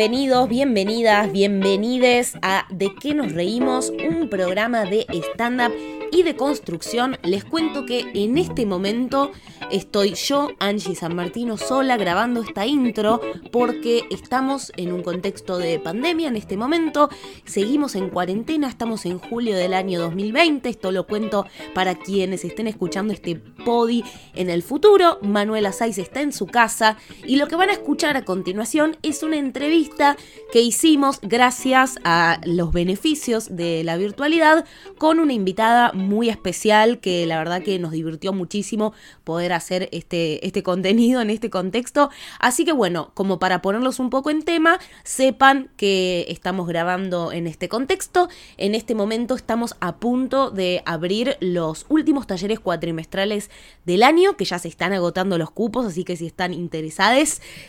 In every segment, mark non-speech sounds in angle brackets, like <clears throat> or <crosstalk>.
bienvenidos, bienvenidas, bienvenides a De qué nos reímos, un programa de stand-up y de construcción. Les cuento que en este momento estoy yo, Angie San Martino, sola grabando esta intro porque estamos en un contexto de pandemia en este momento. Seguimos en cuarentena, estamos en julio del año 2020. Esto lo cuento para quienes estén escuchando este podi en el futuro. Manuela Saiz está en su casa y lo que van a escuchar a continuación es una entrevista que hicimos gracias a los beneficios de la virtualidad con una invitada muy especial que la verdad que nos divirtió muchísimo poder hacer este, este contenido en este contexto. Así que bueno, como para ponerlos un poco en tema, sepan que estamos grabando en este contexto. En este momento estamos a punto de abrir los últimos talleres cuatrimestrales del año, que ya se están agotando los cupos, así que si están interesados,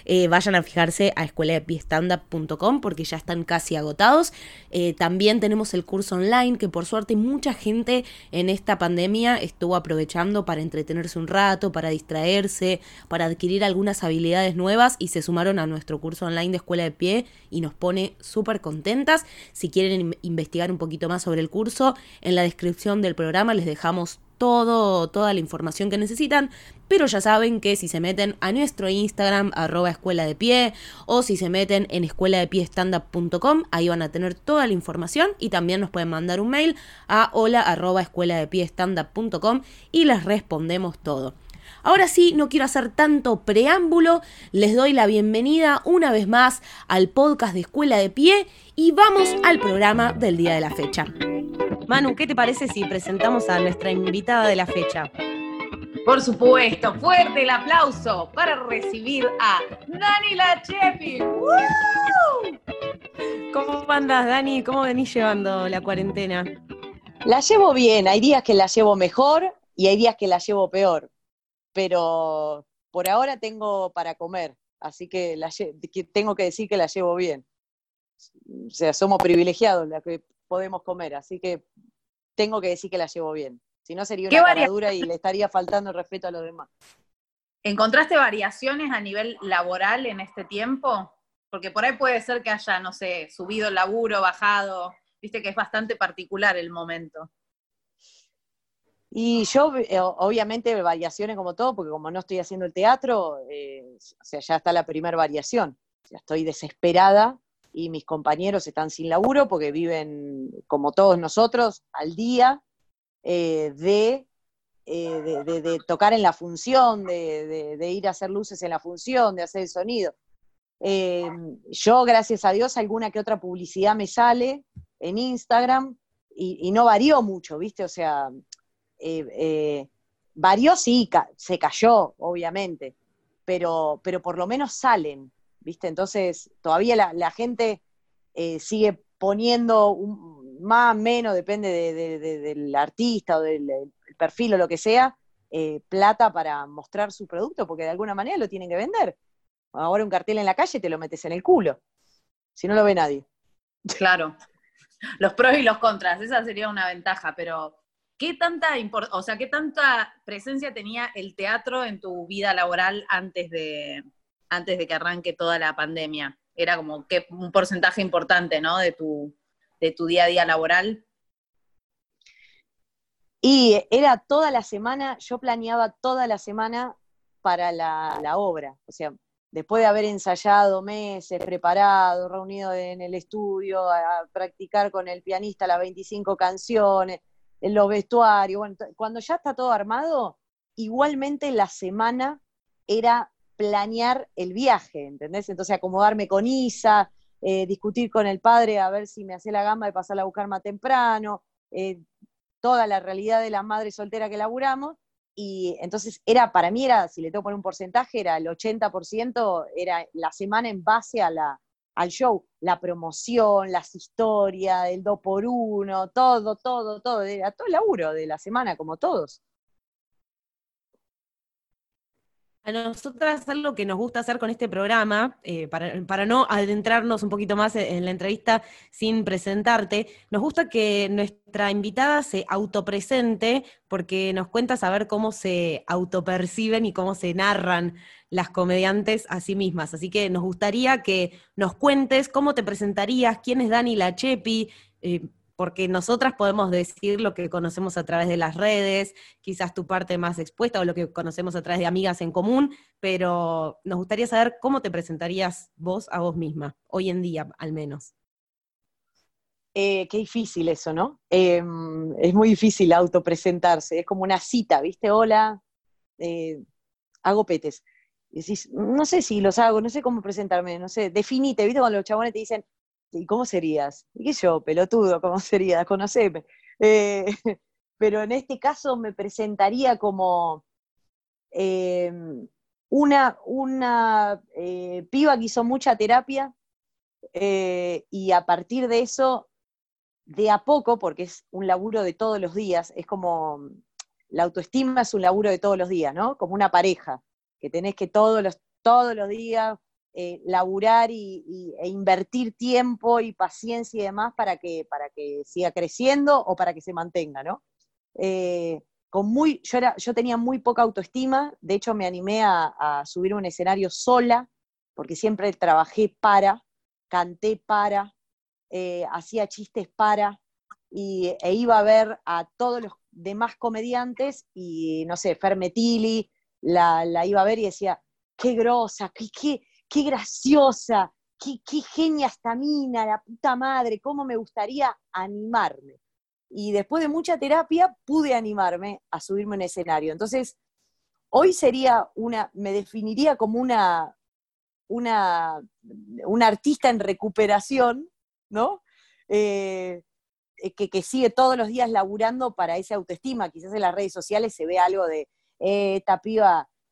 eh, vayan a fijarse a escuela de porque ya están casi agotados. Eh, también tenemos el curso online, que por suerte mucha gente en esta pandemia estuvo aprovechando para entretenerse un rato, para distraerse, para adquirir algunas habilidades nuevas y se sumaron a nuestro curso online de escuela de pie y nos pone súper contentas. Si quieren investigar un poquito más sobre el curso, en la descripción del programa les dejamos todo, toda la información que necesitan, pero ya saben que si se meten a nuestro Instagram, arroba escuela de pie, o si se meten en escuela de pie ahí van a tener toda la información y también nos pueden mandar un mail a hola arroba escuela de pie y les respondemos todo. Ahora sí, no quiero hacer tanto preámbulo, les doy la bienvenida una vez más al podcast de Escuela de Pie y vamos al programa del día de la fecha. Manu, ¿qué te parece si presentamos a nuestra invitada de la fecha? Por supuesto, fuerte el aplauso para recibir a Dani Lachepi. ¿Cómo andas, Dani? ¿Cómo venís llevando la cuarentena? La llevo bien, hay días que la llevo mejor y hay días que la llevo peor, pero por ahora tengo para comer, así que, tengo que decir que la llevo bien. O sea, somos privilegiados la que podemos comer, así que tengo que decir que la llevo bien. Si no sería una caradura y le estaría faltando el respeto a los demás. ¿Encontraste variaciones a nivel laboral en este tiempo? Porque por ahí puede ser que haya, no sé, subido el laburo, bajado. Viste que es bastante particular el momento. Y yo, eh, obviamente, variaciones como todo, porque como no estoy haciendo el teatro, eh, o sea, ya está la primera variación. O estoy desesperada y mis compañeros están sin laburo porque viven, como todos nosotros, al día eh, de, de, tocar en la función, de, ir a hacer luces en la función, de hacer el sonido. Eh, yo, gracias a Dios, alguna que otra publicidad me sale en Instagram y, no varió mucho, ¿viste? O sea, varió sí, se cayó, obviamente, pero, pero por lo menos salen. ¿viste? Entonces, todavía la, gente eh, sigue poniendo más o menos, depende del artista o del, perfil o lo que sea, eh, plata para mostrar su producto, porque de alguna manera lo tienen que vender. Ahora un cartel en la calle te lo metes en el culo, si no lo ve nadie. Claro, los pros y los contras, esa sería una ventaja, pero ¿qué tanta, o sea, ¿qué tanta presencia tenía el teatro en tu vida laboral antes de, antes de que arranque toda la pandemia? Era como que un porcentaje importante, ¿no? De tu, de tu día a día laboral. Y era toda la semana, yo planeaba toda la semana para la, obra. O sea, después de haber ensayado meses, preparado, reunido en el estudio, a, practicar con el pianista las 25 canciones, los vestuarios, bueno, cuando ya está todo armado, igualmente la semana era planear el viaje, ¿entendés? Entonces acomodarme con Isa, eh, discutir con el padre a ver si me hacía la gamba de pasarla a buscar más temprano, eh, toda la realidad de la madre soltera que laburamos, y entonces era, para mí era, si le tengo que poner un porcentaje, era el 80%, era la semana en base a la, al show, la promoción, las historias, el do por uno, todo, todo, todo, era todo el laburo de la semana, como todos. A nosotras algo que nos gusta hacer con este programa, eh, para, no adentrarnos un poquito más en, la entrevista sin presentarte, nos gusta que nuestra invitada se autopresente porque nos cuenta saber cómo se autoperciben y cómo se narran las comediantes a sí mismas. Así que nos gustaría que nos cuentes cómo te presentarías, quién es Dani Lachepi, eh, porque nosotras podemos decir lo que conocemos a través de las redes, quizás tu parte más expuesta o lo que conocemos a través de amigas en común, pero nos gustaría saber cómo te presentarías vos a vos misma, hoy en día al menos. Eh, qué difícil eso, ¿no? Em, es muy difícil autopresentarse, es como una cita, ¿viste? Hola, eh, hago petes. decís, no sé si los hago, no sé cómo presentarme, no sé, definite, ¿viste? Cuando los chabones te dicen, ¿y cómo serías? ¿Y qué yo, pelotudo, cómo <laughs> serías? Conoceme. Eh, <laughs> pero en este caso me presentaría como em, una, una eh, piba que hizo mucha terapia eh, y a partir de eso, de a poco, porque es un laburo de todos los días, es como, la autoestima es un laburo de todos los días, ¿no? Como una pareja, que tenés que todos los, todos los días eh, laburar y, e invertir tiempo y paciencia y demás para que, para que siga creciendo o para que se mantenga, ¿no? Eh, con muy, yo, era, yo tenía muy poca autoestima, de hecho me animé a, subir un escenario sola, porque siempre trabajé para, canté para, eh, hacía chistes para, y, e iba a ver a todos los demás comediantes y, no sé, Fermetili, la, la iba a ver y decía, qué grosa, qué, qué, qué graciosa, qué, genia esta mina, la puta madre, cómo me gustaría animarme. Y después de mucha terapia pude animarme a subirme en escenario. Entonces, hoy sería una, me definiría como una, una, una artista en recuperación, ¿no? Eh, que, que, sigue todos los días laburando para esa autoestima. Quizás en las redes sociales se ve algo de, eh,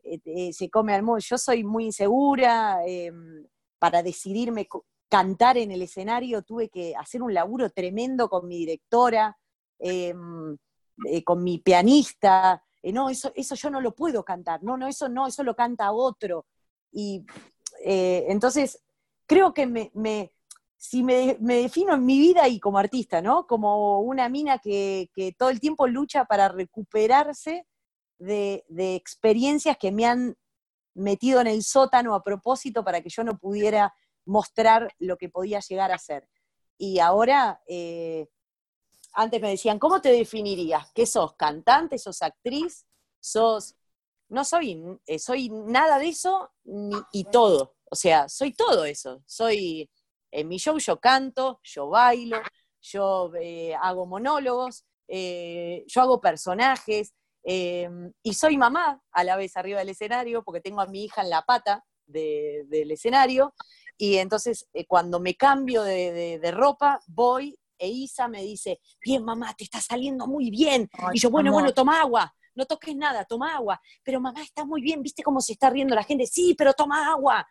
eh, eh, se come al modo. Yo soy muy insegura, em, para decidirme cantar en el escenario tuve que hacer un laburo tremendo con mi directora, em, eh, con mi pianista. no, eso, eso yo no lo puedo cantar, no, no, eso no, eso lo canta otro. Y entonces creo que me, si me, defino en mi vida y como artista, ¿no? Como una mina que todo el tiempo lucha para recuperarse de, experiencias que me han metido en el sótano a propósito para que yo no pudiera mostrar lo que podía llegar a ser. Y ahora, eh, antes me decían, ¿cómo te definirías? ¿Qué sos? ¿Cantante? ¿Sos actriz? ¿Sos...? No soy, eh, soy nada de eso y todo. O sea, soy todo eso. Soy, en mi show yo canto, yo bailo, yo eh, hago monólogos, yo hago personajes, Em, y soy mamá a la vez arriba del escenario, porque tengo a mi hija en la pata del escenario. Y entonces, eh, cuando me cambio de, ropa, voy e Isa me dice, bien mamá, te está saliendo muy bien. y yo, bueno, bueno, toma agua, no toques nada, toma agua. Pero mamá, está muy bien, ¿viste cómo se está riendo la gente? Sí, pero toma agua.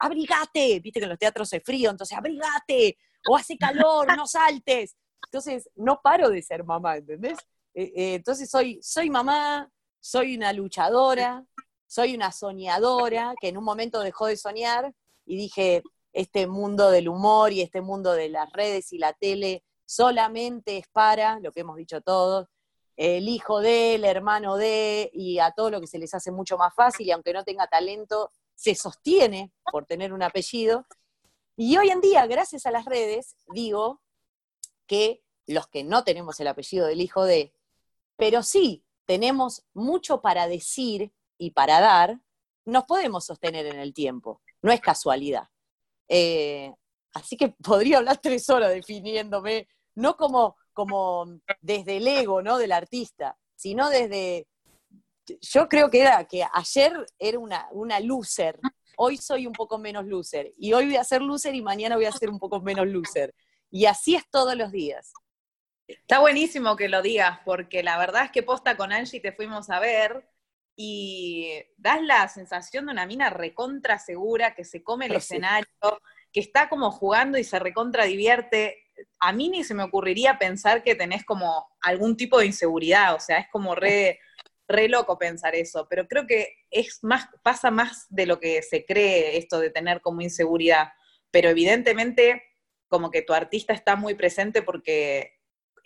abrigate, viste que en los teatros es frío, entonces abrigate, o hace calor, no saltes. Entonces, no paro de ser mamá, ¿entendés? Eh, eh, entonces soy, soy mamá, soy una luchadora, soy una soñadora, que en un momento dejó de soñar y dije, este mundo del humor y este mundo de las redes y la tele solamente es para, lo que hemos dicho todos, el hijo de, el hermano de, y a todo lo que se les hace mucho más fácil, y aunque no tenga talento, se sostiene por tener un apellido. Y hoy en día, gracias a las redes, digo que los que no tenemos el apellido del hijo de, pero sí tenemos mucho para decir y para dar, nos podemos sostener en el tiempo, no es casualidad. Eh, así que <laughs> podría hablar tres horas definiéndome, no como, como desde el ego ¿no? del artista, sino desde, yo creo que era que ayer era una, una loser, hoy soy un poco menos loser, y hoy voy a ser loser y mañana voy a ser un poco menos loser. Y así es todos los días. Está buenísimo que lo digas, porque la verdad es que posta con Angie te fuimos a ver y das la sensación de una mina recontra segura, que se come el escenario, que está como jugando y se recontra divierte. A mí ni se me ocurriría pensar que tenés como algún tipo de inseguridad, o sea, es como re, re loco pensar eso, pero creo que es más, pasa más de lo que se cree esto de tener como inseguridad. Pero evidentemente, como que tu artista está muy presente porque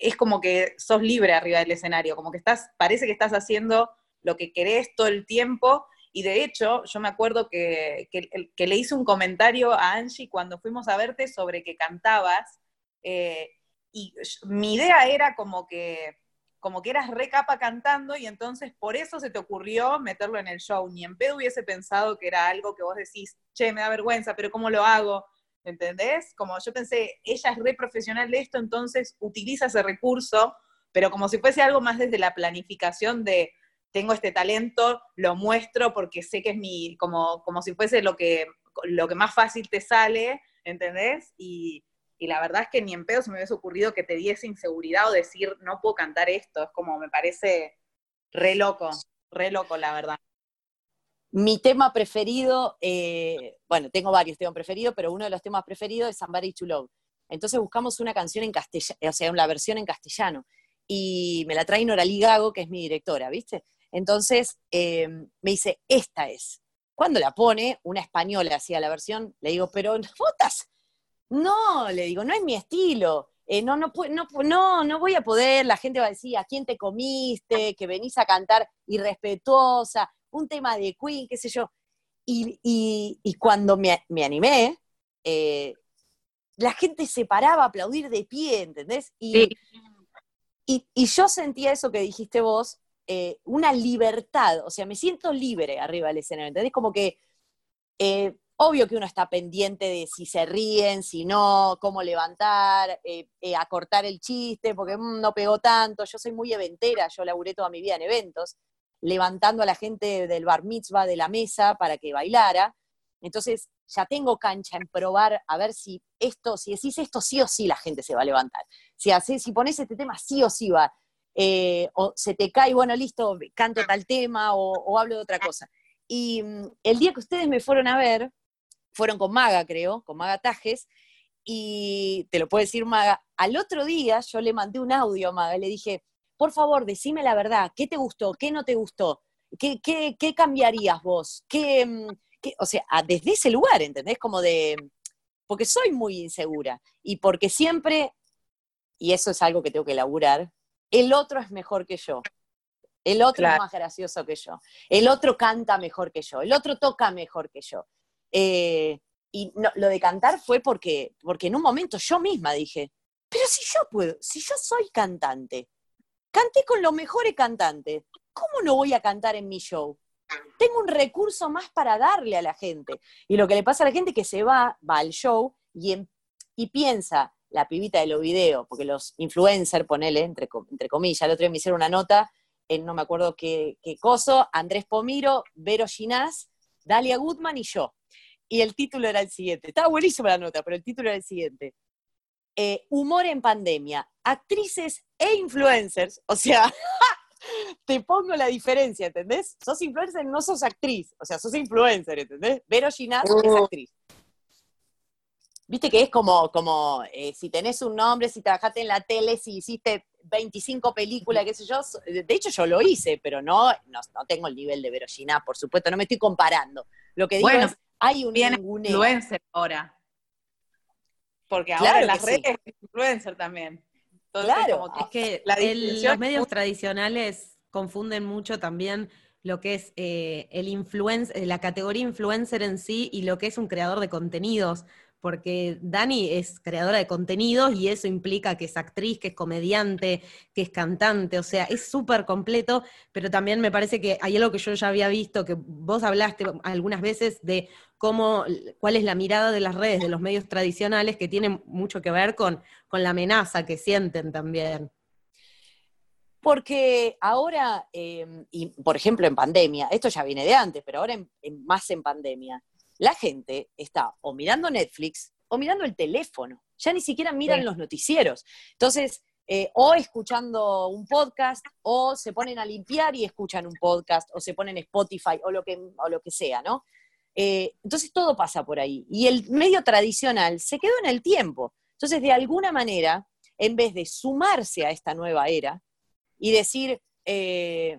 es como que sos libre arriba del escenario, como que estás, parece que estás haciendo lo que querés todo el tiempo. Y de hecho, yo me acuerdo que, que, le hice un comentario a Angie cuando fuimos a verte sobre que cantabas. Eh, y mi idea era como que como que eras re capa cantando y entonces por eso se te ocurrió meterlo en el show. Ni en pedo hubiese pensado que era algo que vos decís, che, me da vergüenza, pero ¿cómo lo hago? ¿Entendés? Como yo pensé, ella es re profesional de esto, entonces utiliza ese recurso, pero como si fuese algo más desde la planificación de tengo este talento, lo muestro porque sé que es mi, como, como si fuese lo que, lo que más fácil te sale, ¿entendés? Y, y la verdad es que ni en pedo se me hubiese ocurrido que te diese inseguridad o decir, no puedo cantar esto, es como me parece re loco, re loco, la verdad. Mi tema preferido, eh, bueno, tengo varios temas preferidos, pero uno de los temas preferidos es Somebody to Love. Entonces buscamos una canción en castellano, o sea, una versión en castellano. Y me la trae Noralí Gago, que es mi directora, ¿viste? Entonces eh, me dice, esta es. Cuando la pone, una española hacía la versión, le digo, pero estás no, le digo, no es mi estilo. Eh, no, no, no, no, no voy a poder, la gente va a decir, ¿a quién te comiste? Que venís a cantar irrespetuosa, un tema de Queen, qué sé yo. Y, cuando me, animé, eh, la gente se paraba a aplaudir de pie, ¿entendés? Y, y, yo sentía eso que dijiste vos, eh, una libertad, o sea, me siento libre arriba del escenario, ¿entendés? Como que Obvio que uno está pendiente de si se ríen, si no, cómo levantar, eh, eh, acortar el chiste, porque mm, no pegó tanto. Yo soy muy eventera, yo laburé toda mi vida en eventos, levantando a la gente del bar mitzvah de la mesa para que bailara. Entonces, ya tengo cancha en probar a ver si esto, si decís esto, sí o sí la gente se va a levantar. Si, haces, si pones este tema, sí o sí va. Eh, o se te cae, bueno, listo, canto tal tema o, o hablo de otra cosa. Y mm, el día que ustedes me fueron a ver, fueron con Maga, creo, con Maga Tajes, y te lo puedo decir Maga, al otro día yo le mandé un audio a Maga, le dije, por favor, decime la verdad, ¿qué te gustó? ¿Qué no te gustó? ¿Qué, qué, cambiarías vos? Mm, ¿Qué, o sea, desde ese lugar, ¿entendés? Como de, porque soy muy insegura y porque siempre, y eso es algo que tengo que elaborar, el otro es mejor que yo. El otro es más gracioso que yo. El otro canta mejor que yo. El otro toca mejor que yo. Eh, y lo de cantar fue porque, porque en un momento yo misma dije, pero si yo puedo, si yo soy cantante, canté con los mejores cantantes, ¿cómo no voy a cantar en mi show? Tengo un recurso más para darle a la gente. Y lo que le pasa a la gente es que se va, va al show y, y piensa, la pibita de los videos, porque los influencers, ponele, entre, entre comillas, el otro día me hicieron una nota, en no me acuerdo qué, qué coso, Andrés Pomiro, Vero Ginás, Dalia Goodman y yo y el título era el siguiente. Estaba buenísima la nota, pero el título era el siguiente. Eh, humor en pandemia, actrices e influencers, o sea, <laughs> te pongo la diferencia, ¿entendés? Sos influencer, no sos actriz, o sea, sos influencer, ¿entendés? Vero Ginás es oh. actriz. Viste que es como, como eh, si tenés un nombre, si trabajaste en la tele, si hiciste 25 películas, qué sé yo. De hecho, yo lo hice, pero no, no, tengo el nivel de Vero Ginás, por supuesto, no me estoy comparando. Lo que digo es, hay un influencer ahora. Porque ahora en las redes es influencer también. claro, es que los medios tradicionales confunden mucho también lo que es eh, el influencer, la categoría influencer en sí y lo que es un creador de contenidos porque Dani es creadora de contenidos y eso implica que es actriz, que es comediante, que es cantante, o sea, es súper completo, pero también me parece que hay algo que yo ya había visto, que vos hablaste algunas veces de cómo, cuál es la mirada de las redes, de los medios tradicionales, que tiene mucho que ver con, con la amenaza que sienten también. Porque ahora, em, y por ejemplo en pandemia, esto ya viene de antes, pero ahora más en pandemia, la gente está o mirando Netflix o mirando el teléfono, ya ni siquiera miran los noticieros. Entonces, eh, o escuchando un podcast, o se ponen a limpiar y escuchan un podcast, o se ponen Spotify, o lo que, o lo que sea, ¿no? Eh, entonces todo pasa por ahí. Y el medio tradicional se quedó en el tiempo. Entonces, de alguna manera, en vez de sumarse a esta nueva era y decir, eh,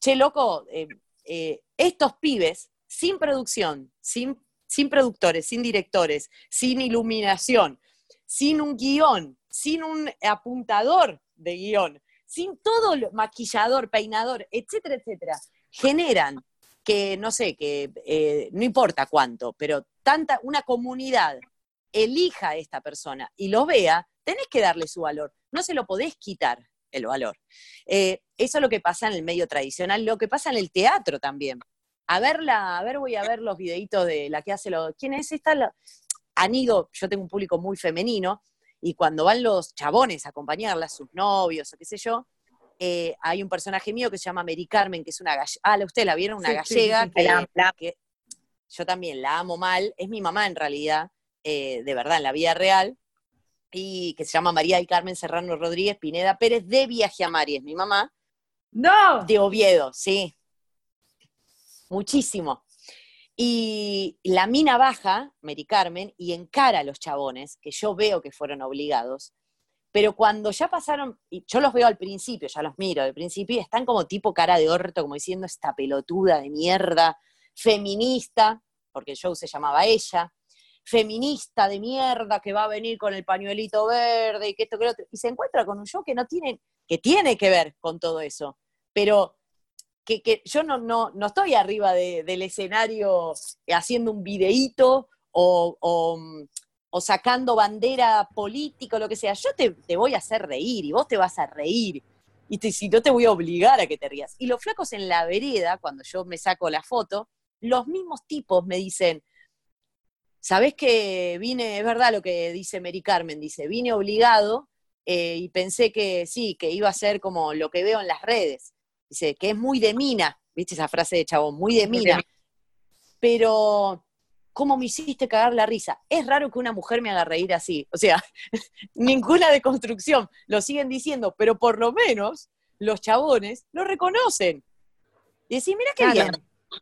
che, loco, eh, estos pibes, sin producción, sin, sin productores, sin directores, sin iluminación, sin un guion, sin un apuntador de guion, sin todo lo, maquillador, peinador, etcétera, etcétera, generan que, no sé, que eh, no importa cuánto, pero tanta, una comunidad elija a esta persona y lo vea, tenés que darle su valor, no se lo podés quitar el valor. Eh, eso es lo que pasa en el medio tradicional, lo que pasa en el teatro también. A verla, a ver, voy a ver los videitos de la que hace lo. ¿Quién es esta? Han ido, yo tengo un público muy femenino, y cuando van los chabones a acompañarla, sus novios o qué sé yo, eh, hay un personaje mío que se llama Mary Carmen, que es una gallega. Ah, usted la vieron, una gallega que, yo también la amo mal. Es mi mamá en realidad, eh, de verdad, en la vida real. Y que se llama María y Carmen Serrano Rodríguez Pineda Pérez de Viaje a Mari, es mi mamá. No. De Oviedo, sí. Muchísimo. Y la mina baja, Mary Carmen, y encara a los chabones, que yo veo que fueron obligados, pero cuando ya pasaron, y yo los veo al principio, ya los miro al principio, y están como tipo cara de orto, como diciendo esta pelotuda de mierda, feminista, porque el show se llamaba ella, feminista de mierda que va a venir con el pañuelito verde y que esto que lo otro, y se encuentra con un show que no tiene, que tiene que ver con todo eso, pero que, yo no, no, no, estoy arriba del escenario haciendo un videíto o, o, sacando bandera política lo que sea. Yo te, te, voy a hacer reír y vos te vas a reír. Y si no te voy a obligar a que te rías. Y los flacos en la vereda, cuando yo me saco la foto, los mismos tipos me dicen, ¿sabés que vine, es verdad lo que dice Mary Carmen, dice, vine obligado eh, y pensé que sí, que iba a ser como lo que veo en las redes Dice, que es muy de mina, ¿viste esa frase de chabón? Muy de mina. Pero, ¿cómo me hiciste cagar la risa? Es raro que una mujer me haga reír así. O sea, <laughs> ninguna deconstrucción. Lo siguen diciendo, pero por lo menos los chabones lo reconocen. Y decís, mira qué bien.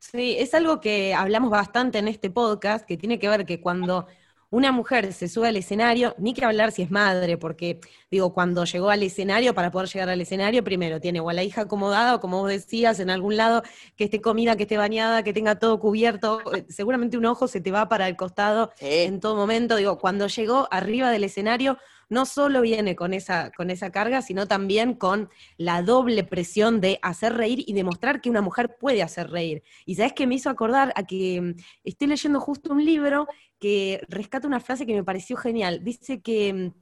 Sí, es algo que hablamos bastante en este podcast, que tiene que ver que cuando una mujer se sube al escenario, ni que hablar si es madre, porque digo, cuando llegó al escenario, para poder llegar al escenario, primero tiene o a la hija acomodada, o como vos decías, en algún lado, que esté comida, que esté bañada, que tenga todo cubierto, eh, seguramente un ojo se te va para el costado en todo momento. Digo, cuando llegó arriba del escenario, no solo viene con esa, con esa carga, sino también con la doble presión de hacer reír y demostrar que una mujer puede hacer reír. Y sabes que me hizo acordar a que mm, estoy leyendo justo un libro que rescata una frase que me pareció genial. Dice que, mm,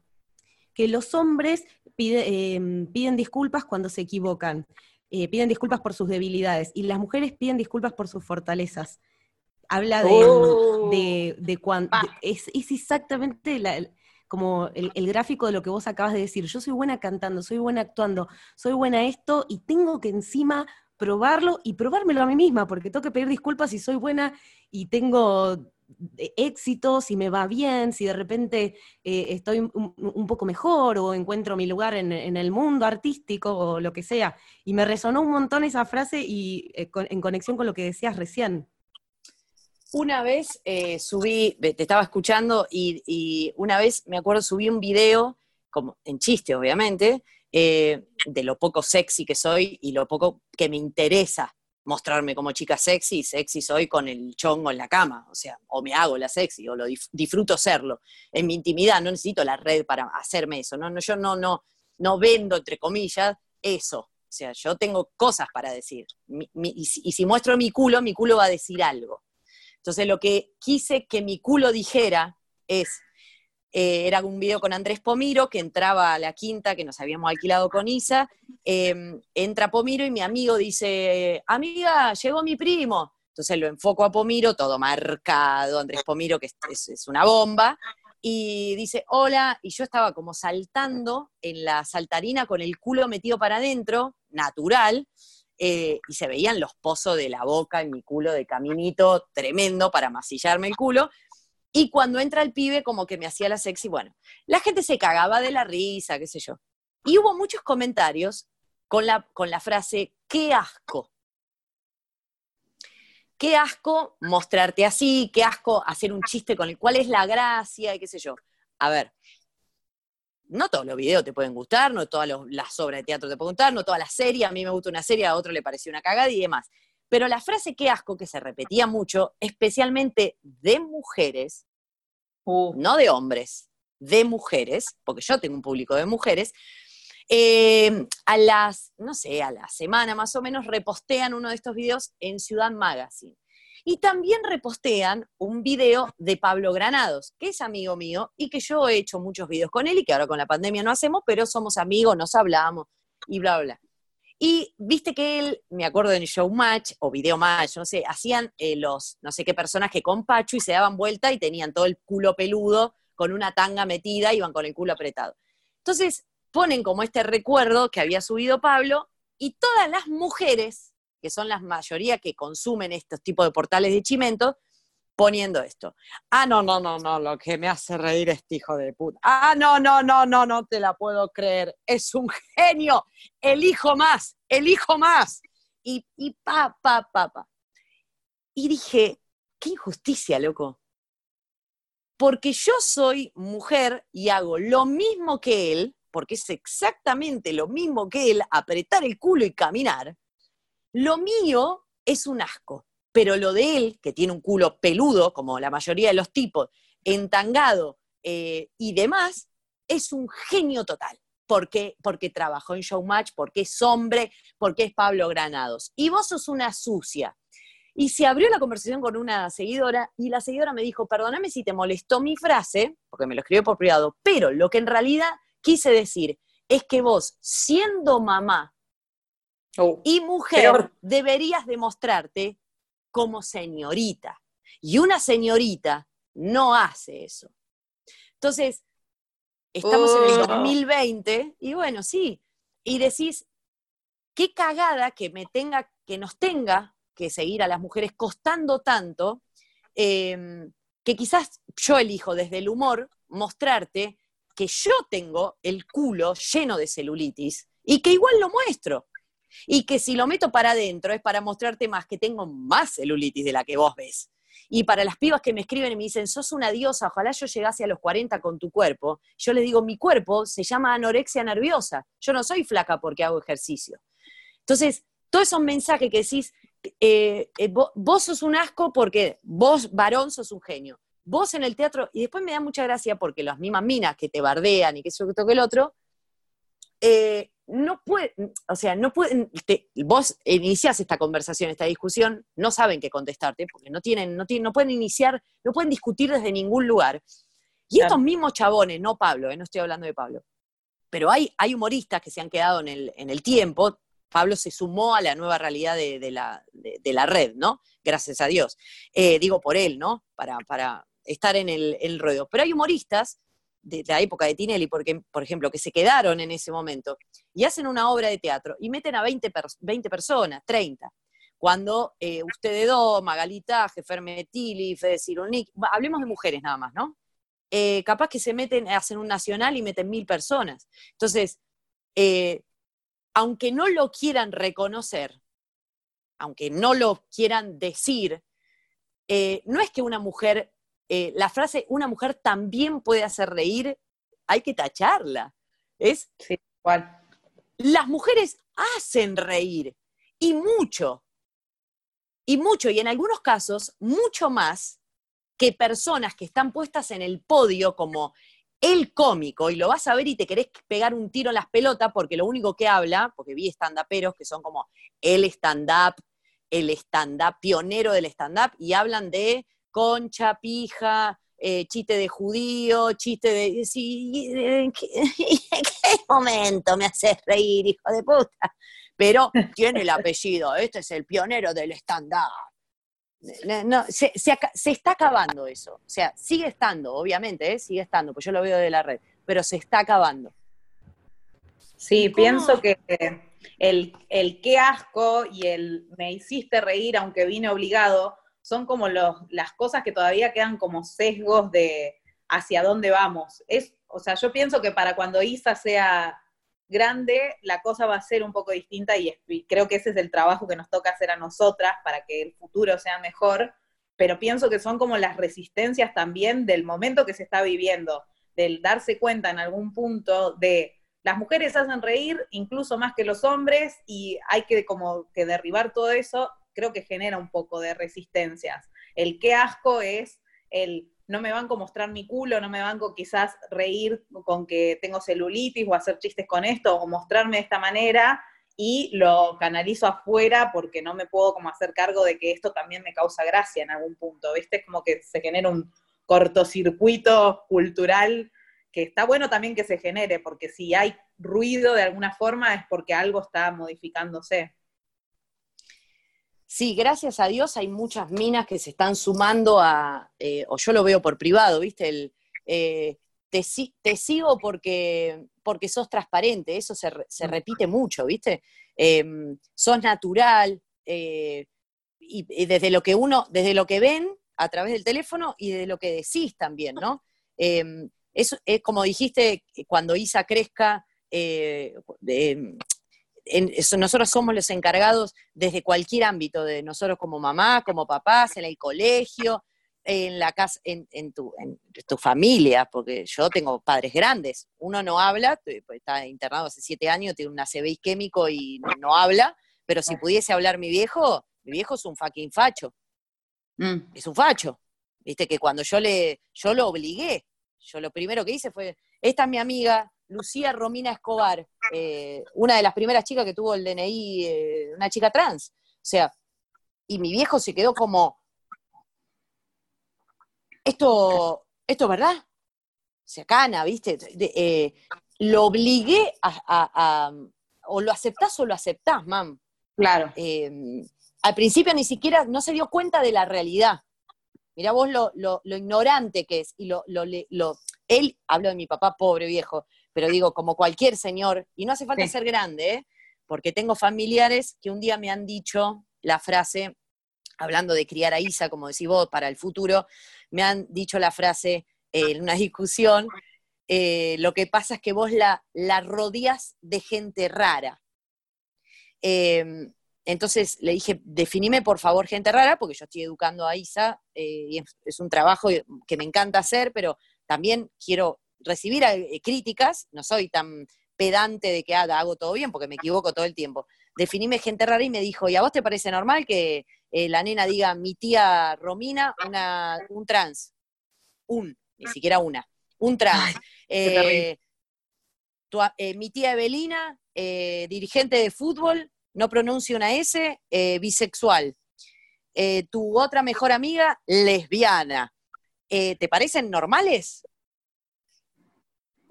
que los hombres em, piden disculpas cuando se equivocan, eh, piden disculpas por sus debilidades, y las mujeres piden disculpas por sus fortalezas. Habla de, oh. de, cuando... Es, es, exactamente la, como el, el, gráfico de lo que vos acabas de decir. Yo soy buena cantando, soy buena actuando, soy buena esto, y tengo que encima probarlo y probármelo a mí misma, porque tengo que pedir disculpas si soy buena y tengo éxito, si me va bien, si de repente eh, estoy un, poco mejor o encuentro mi lugar en, el mundo artístico o lo que sea. Y me resonó un montón esa frase y eh, en conexión con lo que decías recién. Una vez eh, subí, te estaba escuchando y, una vez me acuerdo subí un video, como en chiste obviamente, de lo poco sexy que soy y lo poco que me interesa mostrarme como chica sexy, sexy soy con el chongo en la cama, o sea, o me hago la sexy, o lo disfruto serlo. En mi intimidad no necesito la red para hacerme eso, no, no yo no, no, no vendo, entre comillas, eso. O sea, yo tengo cosas para decir. y, si, muestro mi culo, mi culo va a decir algo. Entonces lo que quise que mi culo dijera es, eh, era un video con Andrés Pomiro, que entraba a la quinta que nos habíamos alquilado con Isa. Em, entra Pomiro y mi amigo dice, amiga, llegó mi primo. Entonces lo enfoco a Pomiro, todo marcado, Andrés Pomiro, que es, una bomba. Y dice, hola, y yo estaba como saltando en la saltarina con el culo metido para adentro, natural, eh, y se veían los pozos de la boca en mi culo de caminito tremendo para masillarme el culo. Y cuando entra el pibe, como que me hacía la sexy, bueno, la gente se cagaba de la risa, qué sé yo. Y hubo muchos comentarios con la, con la frase, qué asco. Qué asco mostrarte así, qué asco hacer un chiste con el cual es la gracia y qué sé yo. A ver, no todos los videos te pueden gustar, no todas las obras de teatro te pueden gustar, no todas las series, a mí me gusta una serie, a otro le pareció una cagada y demás. Pero la frase que asco, que se repetía mucho, especialmente de mujeres, Uh, no de hombres, de mujeres, porque yo tengo un público de mujeres, eh, a las, no sé, a la semana más o menos repostean uno de estos videos en Ciudad Magazine. Y también repostean un video de Pablo Granados, que es amigo mío y que yo he hecho muchos videos con él y que ahora con la pandemia no hacemos, pero somos amigos, nos hablamos y bla, bla. Y viste que él, me acuerdo en Showmatch o Video Match, no sé, hacían eh, los no sé qué personajes con Pacho y se daban vuelta y tenían todo el culo peludo con una tanga metida, iban con el culo apretado. Entonces ponen como este recuerdo que había subido Pablo y todas las mujeres, que son la mayoría que consumen estos tipos de portales de chimento, poniendo esto. Ah, no, no, no, no, lo que me hace reír este hijo de puta. Ah, no, no, no, no, no te la puedo creer. Es un genio. Elijo más, elijo más. Y, y pa, pa, pa, pa. Y dije, qué injusticia, loco. Porque yo soy mujer y hago lo mismo que él, porque es exactamente lo mismo que él, apretar el culo y caminar. Lo mío es un asco pero lo de él, que tiene un culo peludo, como la mayoría de los tipos, entangado eh, y demás, es un genio total. Porque, porque trabajó en Showmatch, porque es hombre, porque es Pablo Granados. Y vos sos una sucia. Y se abrió la conversación con una seguidora y la seguidora me dijo, perdóname si te molestó mi frase, porque me lo escribió por privado, pero lo que en realidad quise decir es que vos, siendo mamá uh, y mujer, peor. deberías demostrarte como señorita. Y una señorita no hace eso. Entonces, estamos en el Oh. 2020 y bueno, sí, y decís, qué cagada que me tenga, que nos tenga que seguir a las mujeres costando tanto, eh, que quizás yo elijo desde el humor mostrarte que yo tengo el culo lleno de celulitis y que igual lo muestro. Y que si lo meto para adentro es para mostrarte más que tengo más celulitis de la que vos ves. Y para las pibas que me escriben y me dicen, sos una diosa, ojalá yo llegase a los 40 con tu cuerpo, yo les digo, mi cuerpo se llama anorexia nerviosa. Yo no soy flaca porque hago ejercicio. Entonces, todos esos mensajes que decís, eh, eh, vos, sos un asco porque vos, varón, sos un genio. Vos en el teatro, y después me da mucha gracia porque las mismas minas que te bardean y que eso que el otro, eh, no pueden, o sea, no pueden, te- vos iniciás esta conversación, esta discusión, no saben qué contestarte, porque no tienen, no tienen, no pueden iniciar, no pueden discutir desde ningún lugar. Y Claro. estos mismos chabones, no Pablo, eh, no estoy hablando de Pablo, pero hay, hay humoristas que se han quedado en el, en el tiempo. Pablo se sumó a la nueva realidad de, de la, de- de la red, ¿no? Gracias a Dios. Eh, digo por él, ¿no? Para, para estar en el, el ruedo. Pero hay humoristas de la época de Tinelli, porque, por ejemplo, que se quedaron en ese momento y hacen una obra de teatro y meten a 20, pers- 20 personas, 30. Cuando eh, ustedes dos, Magalita, Jefer Metili, Fede Cirulnik, hablemos de mujeres nada más, ¿no? Eh, capaz que se meten, hacen un nacional y meten mil personas. Entonces, eh, aunque no lo quieran reconocer, aunque no lo quieran decir, no es que una mujer, eh, la frase una mujer también puede hacer reír, hay que tacharla. Es ¿Cuál? las mujeres hacen reír y mucho. Y mucho, y en algunos casos, mucho más que personas que están puestas en el podio como el cómico, y lo vas a ver y te querés pegar un tiro en las pelotas porque lo único que habla, porque vi stand-uperos que son como el stand-up, el stand-up, pionero del stand-up, y hablan de concha, pija, eh, chiste de judío, chiste de... Sí, ¿en, qué, <laughs> en qué momento me haces reír, hijo de puta? Pero <laughs> tiene el apellido, este es el pionero del stand-up. No, no, se, se aca- se está acabando eso. O sea, sigue estando, obviamente, ¿eh? sigue estando, pues yo lo veo de la red, pero se está acabando. Sí, ¿Cómo? pienso que el, el qué asco y el me hiciste reír aunque vine obligado son como los, las cosas que todavía quedan como sesgos de hacia dónde vamos. Es, o sea, yo pienso que para cuando Isa sea grande, la cosa va a ser un poco distinta y, y creo que ese es el trabajo que nos toca hacer a nosotras para que el futuro sea mejor, pero pienso que son como las resistencias también del momento que se está viviendo del darse cuenta en algún punto de las mujeres hacen reír incluso más que los hombres y hay que como que derribar todo eso, creo que genera un poco de resistencias. El qué asco es el no me banco mostrar mi culo, no me banco quizás reír con que tengo celulitis o hacer chistes con esto o mostrarme de esta manera y lo canalizo afuera porque no me puedo como hacer cargo de que esto también me causa gracia en algún punto, ¿viste? Es como que se genera un cortocircuito cultural que está bueno también que se genere, porque si hay ruido de alguna forma es porque algo está modificándose. Sí, gracias a Dios hay muchas minas que se están sumando a, eh, o yo lo veo por privado, ¿viste? El, eh, te, sigo porque, porque sos transparente, eso se, se repite mucho, ¿viste? Em, sos natural, eh, y, desde lo que uno, desde lo que ven a través del teléfono y de lo que decís también, ¿no? Em, es, es, como dijiste, cuando Isa crezca, nosotros somos los encargados desde cualquier ámbito, de nosotros como mamá, como papás, en el colegio, en la casa, en, tu, familia, porque yo tengo padres grandes. Uno no habla, pues, está internado hace siete años, tiene un ACV isquémico y no, habla, pero si pudiese hablar mi viejo, mi viejo es un fucking facho. Mm. Es un facho. Viste que cuando yo le, yo lo obligué, yo lo primero que hice fue, esta es mi amiga, Lucía Romina Escobar, eh, una de las primeras chicas que tuvo el DNI, eh, una chica trans. O sea, y mi viejo se quedó como, esto, esto es verdad. Se cana, ¿viste? Eh, lo obligué a, o lo aceptás o lo aceptás, mam. Claro. al principio ni siquiera no se dio cuenta de la realidad. Mirá vos lo, lo, ignorante que es. Y lo, lo, él, hablo de mi papá, pobre viejo, pero digo, como cualquier señor, y no hace falta ser grande, ¿eh? porque tengo familiares que un día me han dicho la frase, hablando de criar a Isa, como decís vos, para el futuro, me han dicho la frase en una discusión, eh, lo que pasa es que vos la, la rodeas de gente rara. Em, entonces le dije, definime por favor gente rara, porque yo estoy educando a Isa eh, y es, un trabajo que me encanta hacer, pero también quiero recibir eh, críticas, no soy tan pedante de que ah, hago todo bien, porque me equivoco todo el tiempo. Definime gente rara y me dijo, ¿y a vos te parece normal que eh, la nena diga mi tía Romina, una, un trans? Un, ni siquiera una, un trans. Eh, mi tía Evelina, dirigente de fútbol, no pronuncia una S, bisexual. tu otra mejor amiga, lesbiana. ¿Te parecen normales?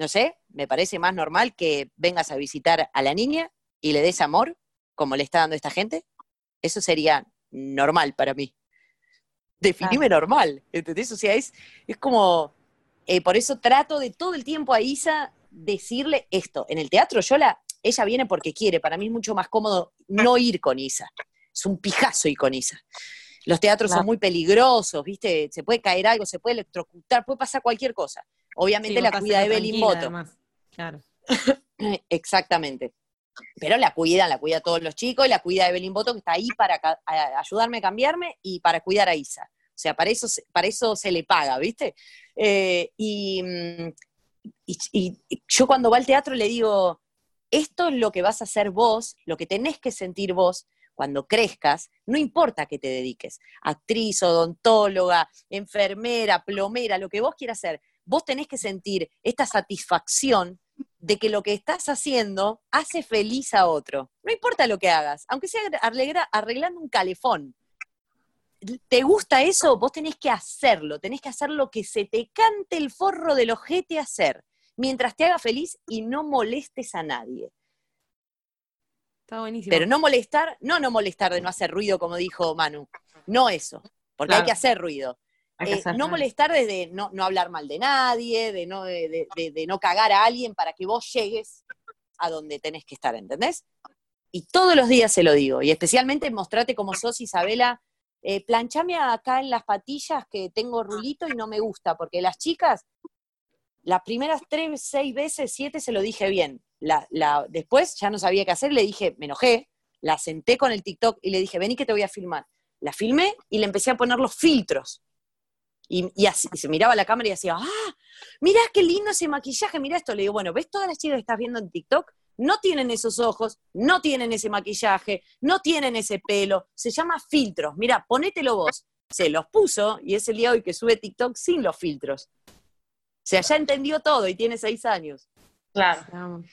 No sé, me parece más normal que vengas a visitar a la niña y le des amor, como le está dando esta gente. Eso sería normal para mí. Definime normal, ¿entendés? O sea, es, es como, eh, por eso trato de todo el tiempo a Isa decirle esto. En el teatro yo la, ella viene porque quiere, para mí es mucho más cómodo no ir con Isa. Es un pijazo ir con Isa. Los teatros son muy peligrosos, ¿viste? Se puede caer algo, se puede electrocutar, puede pasar cualquier cosa. Obviamente la cuida Evelyn Boto. Claro. <clears throat> Exactamente. Pero la cuidan, la cuida todos los chicos y la cuida Evelyn Boto que está ahí para ayudarme a cambiarme y para cuidar a Isa. O sea, para eso, para eso se le paga, ¿viste? Eh, mm, y, y, yo cuando va al teatro le digo, esto es lo que vas a hacer vos, lo que tenés que sentir vos cuando crezcas, no importa que te dediques, actriz, odontóloga, enfermera, plomera, lo que vos quieras hacer, vos tenés que sentir esta satisfacción de que lo que estás haciendo hace feliz a otro. No importa lo que hagas, aunque sea arreglando un calefón. ¿Te gusta eso? Vos tenés que hacerlo, tenés que hacer lo que se te cante el forro del ojete hacer, mientras te haga feliz y no molestes a nadie. Está buenísimo. Pero no molestar, no no molestar de no hacer ruido, como dijo Manu, no eso, porque hay que hacer ruido. Eh, no molestar desde no, no, hablar mal de nadie, de no, de, no cagar a alguien para que vos llegues a donde tenés que estar, ¿entendés? Y todos los días se lo digo, y especialmente mostrate como sos, Isabela, eh, planchame acá en las patillas que tengo rulito y no me gusta, porque las chicas, las primeras tres, seis veces, siete se lo dije bien. La, la, después ya no sabía qué hacer, le dije, me enojé, la senté con el TikTok y le dije, vení que te voy a filmar. La filmé y le empecé a poner los filtros y, así, se miraba a la cámara y decía, ¡ah! mirá qué lindo ese maquillaje, mirá esto. Le digo, bueno, ¿ves todas las chicas que estás viendo en TikTok? No tienen esos ojos, no tienen ese maquillaje, no tienen ese pelo. Se llama filtros. Mira, ponételo vos. Se los puso y es el día hoy que sube TikTok sin los filtros. O sea, ya entendió todo y tiene seis años. Claro.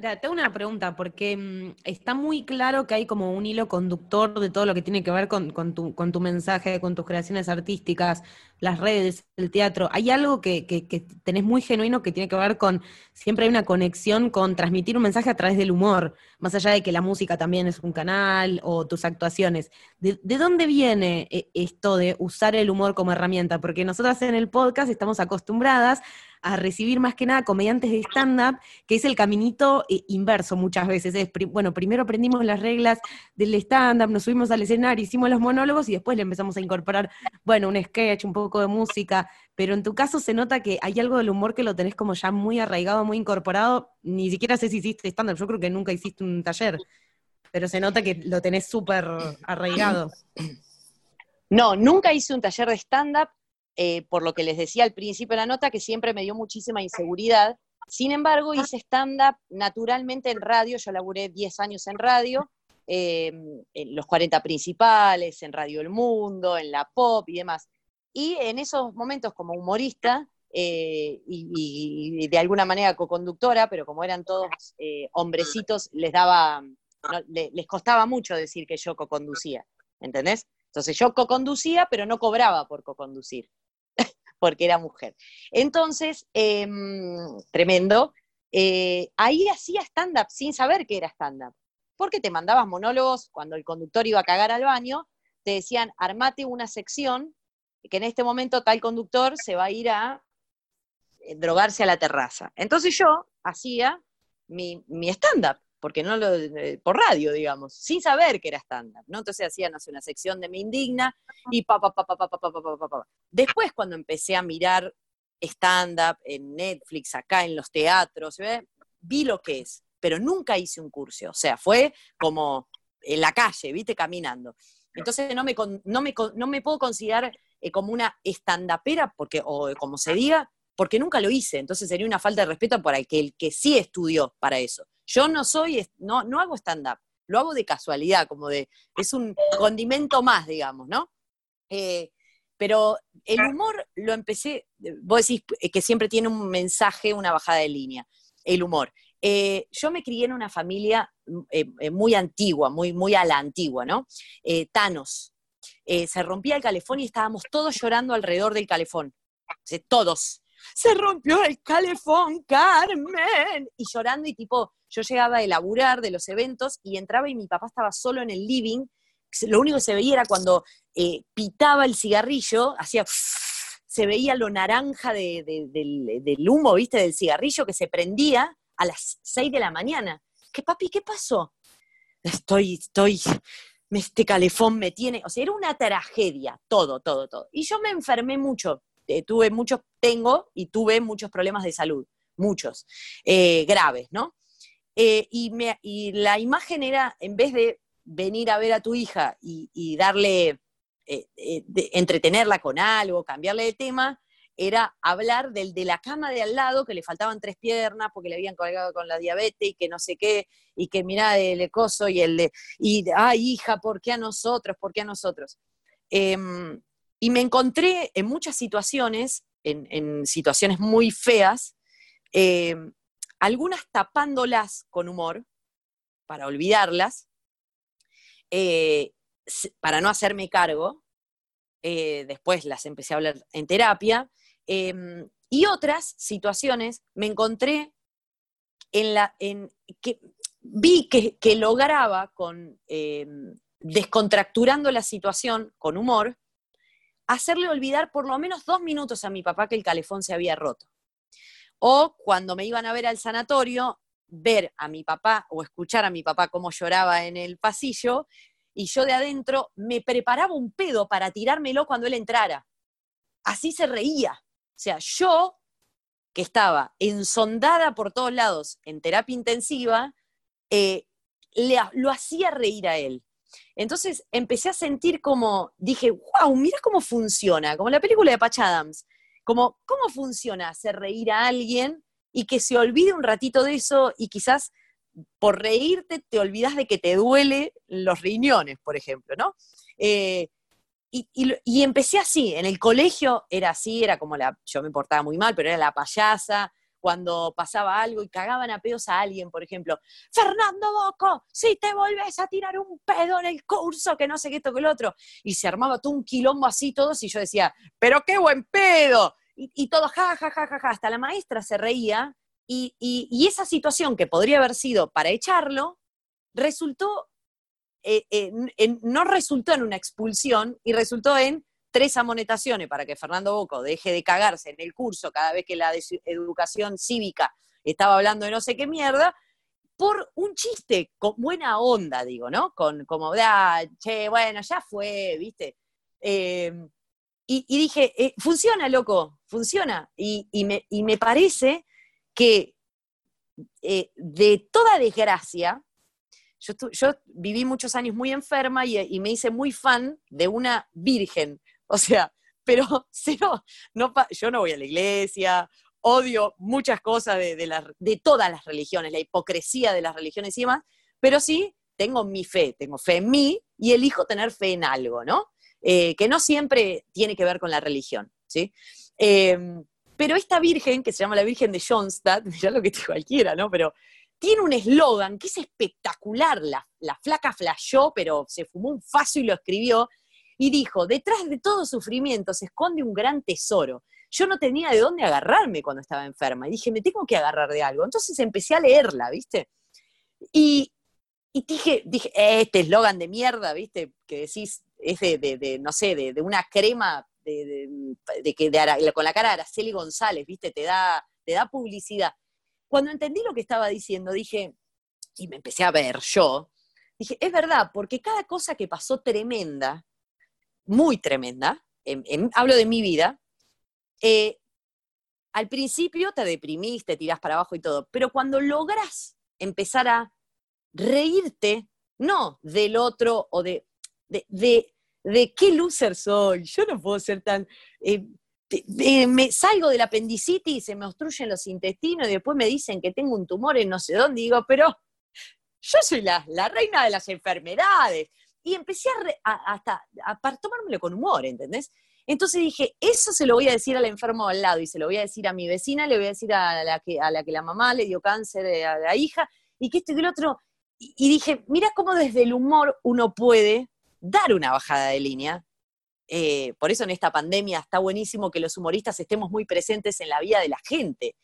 Tengo una pregunta, porque mm, está muy claro que hay como un hilo conductor de todo lo que tiene que ver con, tu, mensaje, con tus creaciones artísticas, las redes, el teatro. Hay algo que, que, que, tenés muy genuino que tiene que ver con, siempre hay una conexión con transmitir un mensaje a través del humor, más allá de que la música también es un canal o tus actuaciones. ¿De, de dónde viene eh, esto de usar el humor como herramienta? Porque nosotras en el podcast estamos acostumbradas a recibir más que nada comediantes de stand-up, que es el caminito eh, inverso muchas veces. Es, bueno, primero aprendimos las reglas del stand-up, nos subimos al escenario, hicimos los monólogos y después le empezamos a incorporar, bueno, un sketch, un poco de música, pero en tu caso se nota que hay algo del humor que lo tenés como ya muy arraigado, muy incorporado, ni siquiera sé si hiciste stand-up, yo creo que nunca hiciste un taller, pero se nota que lo tenés súper arraigado. No, nunca hice un taller de stand-up, eh, por lo que les decía al principio de la nota, que siempre me dio muchísima inseguridad. Sin embargo, hice stand-up naturalmente en radio, yo laburé 10 años en radio, em, en los 40 principales, en Radio El Mundo, en la pop y demás. Y en esos momentos como humorista eh, y, de alguna manera co-conductora, pero como eran todos eh, hombrecitos, les daba, les costaba mucho decir que yo co-conducía, ¿entendés? Entonces yo co-conducía, pero no cobraba por co-conducir porque era mujer. Entonces, em, tremendo, eh, ahí hacía stand-up sin saber que era stand-up, porque te mandabas monólogos cuando el conductor iba a cagar al baño, te decían, armate una sección, que en este momento tal conductor se va a ir a eh, drogarse a la terraza. Entonces yo hacía mi, mi stand-up porque no lo, eh, por radio, digamos, sin saber que era stand-up, ¿no? Entonces hacían, una sección de Me Indigna y pa, pa, pa, pa, pa. Después, cuando empecé a mirar stand-up en Netflix, acá en los vi lo que es, pero nunca hice un curso, o sea, fue como en la calle, caminando. Entonces no me, puedo considerar eh, como una stand-upera, porque, o entonces sería una falta de respeto para el que sí estudió para eso. Yo no soy, no, no hago stand-up, lo hago de casualidad, como de, es un condimento más, digamos, ¿no? Eh, pero el humor lo empecé, vos decís que siempre tiene un mensaje, una bajada de línea, el humor. Eh, yo me crié en una familia eh, muy antigua, muy, muy a la antigua, ¿no? Thanos. se rompía el calefón y estábamos todos llorando alrededor del calefón. todos. Se rompió el calefón, Carmen. Y llorando y tipo, yo llegaba a elaborar de los eventos y entraba y mi papá estaba solo en el living. Lo único que se veía era cuando eh, pitaba el cigarrillo, hacía <sniffs> se veía lo naranja del, humo, ¿viste? Del cigarrillo que se prendía a las 6 de la mañana. ¿Qué papi, qué pasó? Estoy, estoy, este calefón me tiene, o sea, era una tragedia, todo, todo, todo. Y yo me enfermé mucho, eh, tuve muchos, tengo y tuve muchos problemas de salud, muchos, eh, graves, ¿no? Eh, y, la imagen era, en vez de venir a ver a tu hija y, darle, entretenerla con algo, cambiarle de tema, era hablar del de la cama de al lado, que le faltaban tres piernas porque le habían colgado con la diabetes y que no sé qué, y que mira el coso y el de, y ay hija, ¿por qué a nosotros? ¿Por qué a nosotros? Em, y me encontré en muchas situaciones, en, situaciones muy feas, em, algunas tapándolas con humor, para olvidarlas, eh, para no hacerme cargo, eh, después las empecé a hablar en terapia, em, y otras situaciones me encontré en la, en, que vi que, lograba con, em, descontracturando la situación con humor, hacerle olvidar por lo menos dos minutos a mi papá que el calefón se había roto. O cuando me iban a ver al sanatorio, ver a mi papá o escuchar a mi papá cómo lloraba en el pasillo y yo de adentro me preparaba un pedo para tirármelo cuando él entrara. Así se reía. O sea, yo, que estaba ensondada por todos lados en terapia intensiva, eh, lo hacía reír a él. Entonces empecé a sentir como, dije, wow, mira cómo funciona, como la película de Patch Adams como, ¿cómo funciona hacer reír a alguien y que se olvide un ratito de eso y quizás por reírte te olvidas de que te duele los riñones, por ejemplo, ¿no? Eh, y, empecé así, en el colegio era así, era como la, yo me portaba muy mal, pero era la payasa, cuando pasaba algo y cagaban a pedos a alguien, por ejemplo, Fernando Boco, si te volvés a tirar un pedo en el curso, que no sé qué esto que el otro, y se armaba todo un quilombo así todos, y yo decía, pero qué buen pedo, y, y todo, ja, ja, ja, ja, ja, hasta la maestra se reía, y, esa situación que podría haber sido para echarlo, resultó, eh, no resultó en una expulsión y resultó en tres amonestaciones para que Fernando Boco deje de cagarse en el curso cada vez que la educación cívica estaba hablando de no sé qué mierda, por un chiste, con buena onda, digo, ¿no? Con como, ah, che, bueno, ya fue, ¿viste? Em, y, dije, eh, funciona, loco, funciona. Y, me, y me parece que eh, de toda desgracia, yo, viví muchos años muy enferma y, me hice muy fan de una virgen. O sea, pero <laughs> no, yo no voy a la iglesia, odio muchas cosas de, todas las religiones, la hipocresía de las religiones y demás, pero sí tengo mi fe, tengo fe en mí y elijo tener fe en algo, ¿no? Eh, que no siempre tiene que ver con la religión, ¿sí? Em, pero esta virgen, que se llama la Virgen de Jonstadt, ya <laughs> lo que dijo cualquiera, ¿no? Pero tiene un eslogan que es espectacular. La, flaca flashó, pero se fumó un faso y lo escribió. Y dijo, detrás de todo sufrimiento se esconde un gran tesoro. Yo no tenía de dónde agarrarme cuando estaba enferma. Y dije, me tengo que agarrar de algo. Entonces empecé a leerla, ¿viste? Y, dije, dije, este eslogan de mierda, ¿viste? Que decís, es de, no sé, de, una crema de, que con la cara de Araceli González, ¿viste? Te da, te da publicidad. Cuando entendí lo que estaba diciendo, dije, y me empecé a ver yo, dije, es verdad, porque cada cosa que pasó tremenda, muy tremenda, hablo de mi vida, eh, al principio te deprimís, te tirás para abajo y todo, pero cuando logras empezar a reírte, no del otro o de, de, de qué loser soy, yo no puedo ser tan... Eh, me salgo del apendicitis, se me obstruyen los intestinos y después me dicen que tengo un tumor en no sé dónde, digo, pero yo soy la, reina de las enfermedades. Y empecé a, hasta a, tomármelo con humor, ¿entendés? Entonces dije, eso se lo voy a decir al enfermo al lado y se lo voy a decir a mi vecina, le voy a decir a la que, a la, que la mamá le dio cáncer eh, a la hija, y que esto y que el otro. Y, dije, mira cómo desde el humor uno puede dar una bajada de línea. Eh, por eso en esta pandemia está buenísimo que los humoristas estemos muy presentes en la vida de la gente,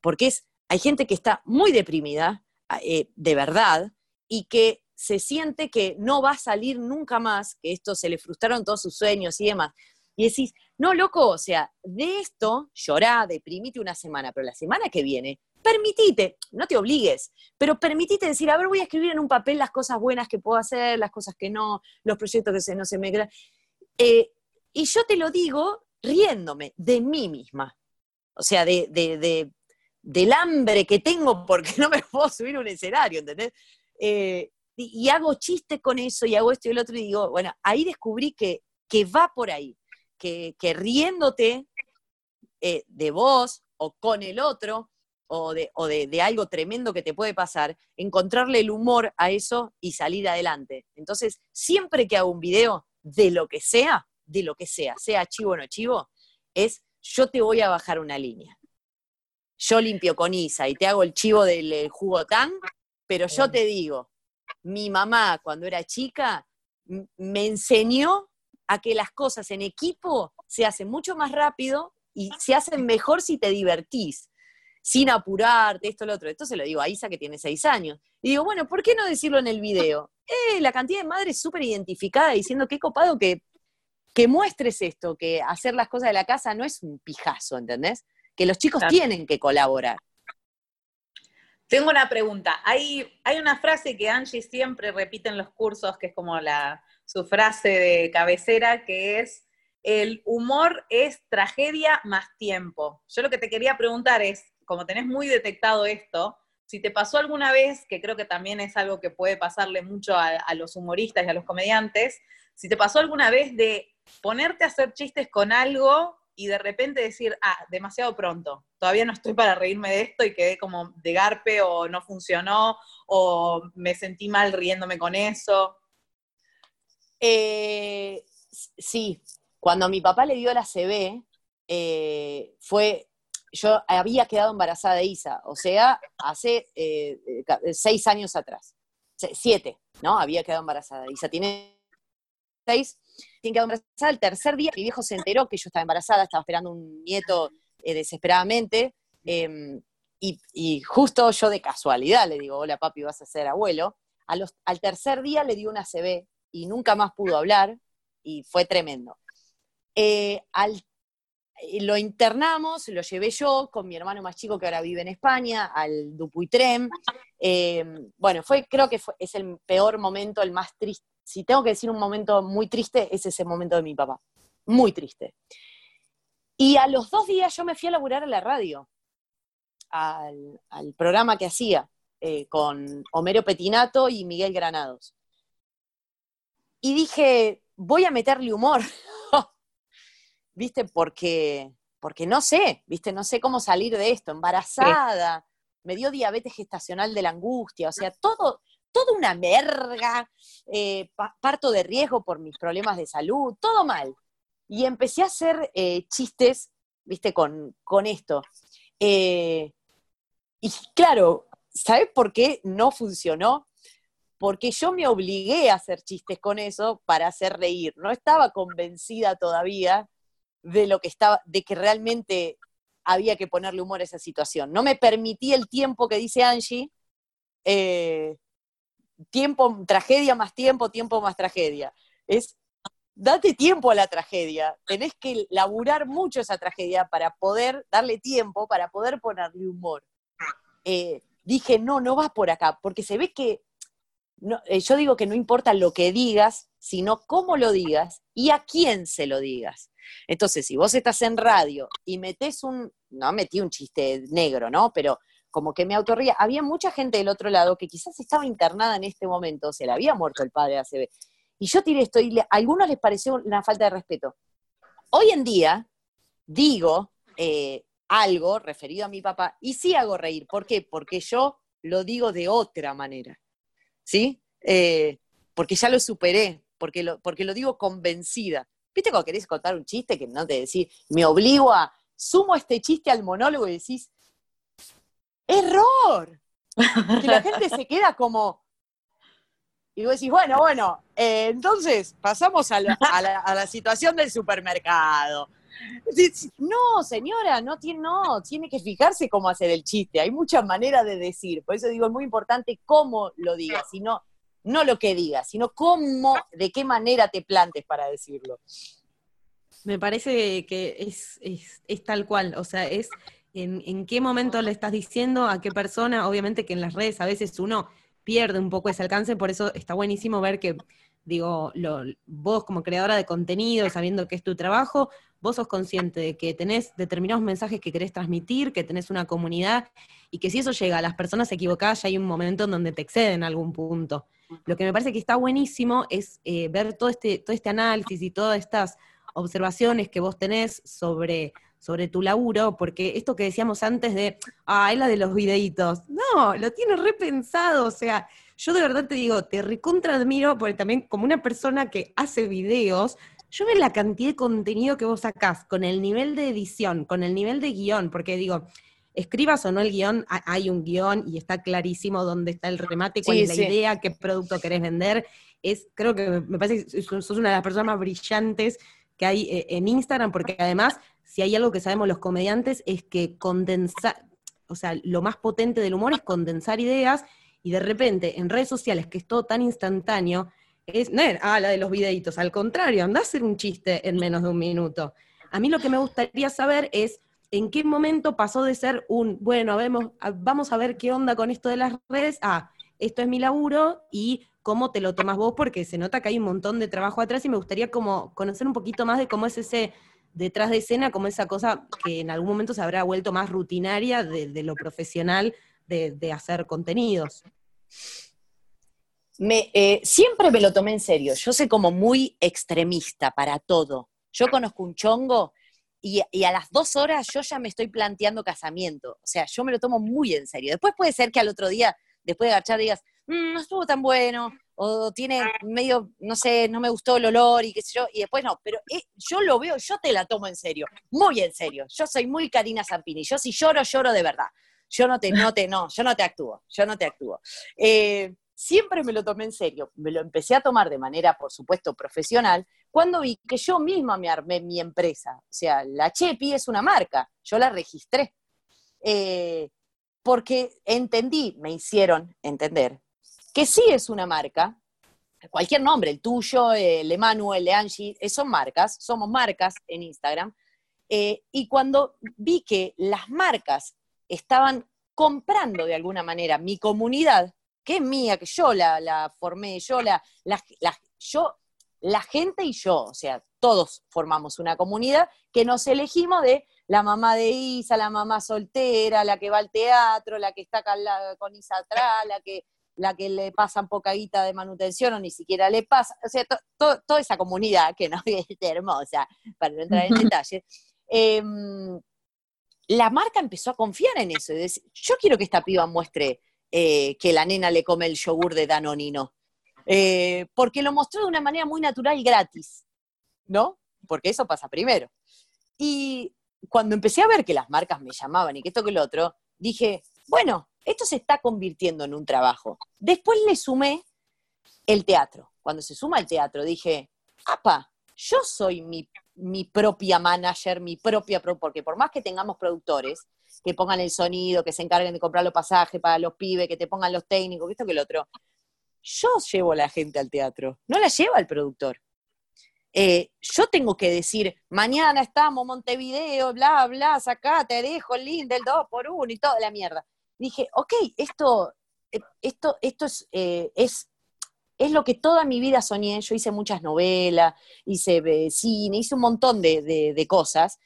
porque es, hay gente que está muy deprimida, eh, de verdad, y que se siente que no va a salir nunca más, que esto se le frustraron todos sus sueños y demás. Y decís, no, loco, o sea, de esto llorá, deprimite una semana, pero la semana que viene permitite, no te obligues, pero permitite decir, a ver, voy a escribir en un papel las cosas buenas que puedo hacer, las cosas que no, los proyectos que se, no se me... Eh, y yo te lo digo riéndome de mí misma, o sea, de, de, del hambre que tengo porque <laughs> no me puedo subir a un escenario, ¿entendés? Eh, y, hago chistes con eso y hago esto y el otro y digo, bueno, ahí descubrí que, que va por ahí, que, que riéndote eh, de vos o con el otro, o, de, algo tremendo que te puede pasar, encontrarle el humor a eso y salir adelante. Entonces, siempre que hago un video, de lo que sea, de lo que sea, sea chivo o no chivo, es yo te voy a bajar una línea. Yo limpio con Isa y te hago el chivo del jugo tan, pero yo te digo, mi mamá cuando era chica me enseñó a que las cosas en equipo se hacen mucho más rápido y se hacen mejor si te divertís sin apurarte, esto, lo otro. Esto se lo digo a Isa que tiene seis años. Y digo, bueno, ¿por qué no decirlo en el video? Eh, la cantidad de madres súper identificada diciendo qué copado que, que muestres esto, que hacer las cosas de la casa no es un pijazo, ¿entendés? Que los chicos tienen que colaborar. Tengo una pregunta. Hay, hay una frase que Angie siempre repite en los cursos, que es como la, su frase de cabecera, que es, el humor es tragedia más tiempo. Yo lo que te quería preguntar es, como tenés muy detectado esto, si te pasó alguna vez, que creo que también es algo que puede pasarle mucho a, los humoristas y a los comediantes, si te pasó alguna vez de ponerte a hacer chistes con algo y de repente decir, ah, demasiado pronto, todavía no estoy para reírme de esto y quedé como de garpe o no funcionó o me sentí mal riéndome con eso? Eh, sí, cuando mi papá le dio la CB, eh, fue, yo había quedado embarazada de Isa, o sea, hace eh, seis años atrás, siete, ¿no? Había quedado embarazada. Isa tiene seis, tiene quedado embarazada. El tercer día mi viejo se enteró que yo estaba embarazada, estaba esperando un nieto desesperadamente. Em, y, justo yo de casualidad le digo, hola papi, vas a ser abuelo. al tercer día le dio una CB y nunca más pudo hablar y fue tremendo. Eh, eh, lo internamos, lo llevé yo con mi hermano más chico que ahora vive en España, al Dupuitrem. Eh, bueno, fue, creo que es el peor momento, el más triste. Si tengo que decir un momento muy triste, es ese momento de mi papá. Muy triste. Y a los dos días yo me fui a laburar a la radio, al, programa que hacía con Homero Petinato y Miguel Granados y dije, voy a meterle humor, <laughs> ¿viste? Porque, porque no sé, ¿viste? No sé cómo salir de esto, embarazada, me dio diabetes gestacional de la angustia, o sea, todo, toda una merga, eh, parto de riesgo por mis problemas de salud, todo mal. Y empecé a hacer eh, chistes, ¿viste? Con, con esto. Eh, y claro, ¿sabes por qué no funcionó? porque yo me obligué a hacer chistes con eso para hacer reír. No estaba convencida todavía de lo que estaba, de que realmente había que ponerle humor a esa situación. No me permití el tiempo que dice Angie, tiempo, tragedia más tiempo, tiempo más tragedia. Es, date tiempo a la tragedia. Tenés que laburar mucho esa tragedia para poder darle tiempo, para poder ponerle humor. Eh, dije, no, no vas por acá, porque se ve que eh, yo digo que no importa lo que digas, sino cómo lo digas y a quién se lo digas. Entonces, si vos estás en radio y metés un, no metí un chiste negro, ¿no? Pero como que me autorría, había mucha gente del otro lado que quizás estaba internada en este momento, se le había muerto el padre ACB. Y yo tiré esto y a algunos les pareció una falta de respeto. Hoy en día digo eh, algo referido a mi papá y sí hago reír. ¿Por qué? Porque yo lo digo de otra manera. ¿sí? Eh, porque ya lo superé, porque lo, porque lo digo convencida. ¿Viste cuando querés contar un chiste que no te decís, me obligo a, sumo este chiste al monólogo y decís, ¡error! <laughs> Que la gente se queda como, y vos decís, bueno, bueno, eh, entonces pasamos a la, situación del supermercado. No, señora, no tiene, no, tiene que fijarse cómo hacer el chiste. Hay muchas maneras de decir. Por eso digo, es muy importante cómo lo digas, sino no lo que digas, sino cómo, de qué manera te plantes para decirlo. Me parece que es, es, tal cual, o sea, es en, qué momento le estás diciendo, a qué persona, obviamente que en las redes a veces uno pierde un poco ese alcance, por eso está buenísimo ver que, digo, lo, vos como creadora de contenido, sabiendo que es tu trabajo, vos sos consciente de que tenés determinados mensajes que querés transmitir, que tenés una comunidad, y que si eso llega a las personas equivocadas, ya hay un momento en donde te exceden en algún punto. Lo que me parece que está buenísimo es eh, ver todo este, todo este análisis y todas estas observaciones que vos tenés sobre, sobre tu laburo, porque esto que decíamos antes de, ah, es la de los videitos, no, lo tienes repensado, o sea, yo de verdad te digo, te recontra admiro, porque también como una persona que hace videos, yo veo la cantidad de contenido que vos sacás, con el nivel de edición, con el nivel de guion, porque digo, escribas o no el guion, hay un guion y está clarísimo dónde está el remate, cuál es la idea, qué producto querés vender. Es, creo que me parece que sos una de las personas más brillantes que hay eh, en Instagram, porque además, si hay algo que sabemos los comediantes, es que condensar, o sea, lo más potente del humor es condensar ideas y de repente en redes sociales, que es todo tan instantáneo, es, no ah, la de los videitos, al contrario, anda a hacer un chiste en menos de un minuto. A mí lo que me gustaría saber es en qué momento pasó de ser un, bueno, vemos, vamos a ver qué onda con esto de las redes, a esto es mi laburo y cómo te lo tomas vos, porque se nota que hay un montón de trabajo atrás y me gustaría como conocer un poquito más de cómo es ese detrás de escena, como esa cosa que en algún momento se habrá vuelto más rutinaria de, lo profesional de, hacer contenidos me, eh, siempre me lo tomé en serio. Yo soy como muy extremista para todo. Yo conozco un chongo y, y, a las dos horas yo ya me estoy planteando casamiento. O sea, yo me lo tomo muy en serio. Después puede ser que al otro día, después de agachar, digas, mm, no estuvo tan bueno, o tiene medio, no sé, no me gustó el olor y qué sé yo, y después no, pero eh, yo lo veo, yo te la tomo en serio, muy en serio. Yo soy muy Karina Zampini, yo si lloro, lloro de verdad. Yo no te, no te, no, yo no te actúo, yo no te actúo. Eh, siempre me lo tomé en serio, me lo empecé a tomar de manera, por supuesto, profesional, cuando vi que yo misma me armé mi empresa. O sea, la Chepi es una marca, yo la registré. Eh, porque entendí, me hicieron entender, que sí es una marca, cualquier nombre, el tuyo, el Emanuel, el Angie, eh, son marcas, somos marcas en Instagram. Eh, y cuando vi que las marcas estaban comprando de alguna manera mi comunidad, que es mía, que yo la, formé, yo la, yo, la gente y yo, o sea, todos formamos una comunidad que nos elegimos de la mamá de Isa, la mamá soltera, la que va al teatro, la que está con, Isa atrás, la que, la que le pasan poca guita de manutención o ni siquiera le pasa, o sea, toda esa comunidad que no <laughs> es hermosa, para no entrar en detalles, em, la marca empezó a confiar en eso. yo quiero que esta piba muestre eh, que la nena le come el yogur de Danonino. Eh, porque lo mostró de una manera muy natural y gratis, ¿no? Porque eso pasa primero. Y cuando empecé a ver que las marcas me llamaban y que esto que lo otro, dije, bueno, esto se está convirtiendo en un trabajo. Después le sumé el teatro. Cuando se suma el teatro, dije, apa, yo soy mi, mi propia manager, mi propia, porque por más que tengamos productores, que pongan el sonido, que se encarguen de comprar los pasajes para los pibes, que te pongan los técnicos, esto que el otro. Yo llevo a la gente al teatro, no la lleva el productor. Eh, yo tengo que decir, mañana estamos Montevideo, bla, bla, sacá, te dejo el link del 2 por 1 y toda la mierda. Dije, ok, esto, eh, esto, esto es, eh, es, es, lo que toda mi vida soñé. Yo hice muchas novelas, hice cine, hice un montón de, de cosas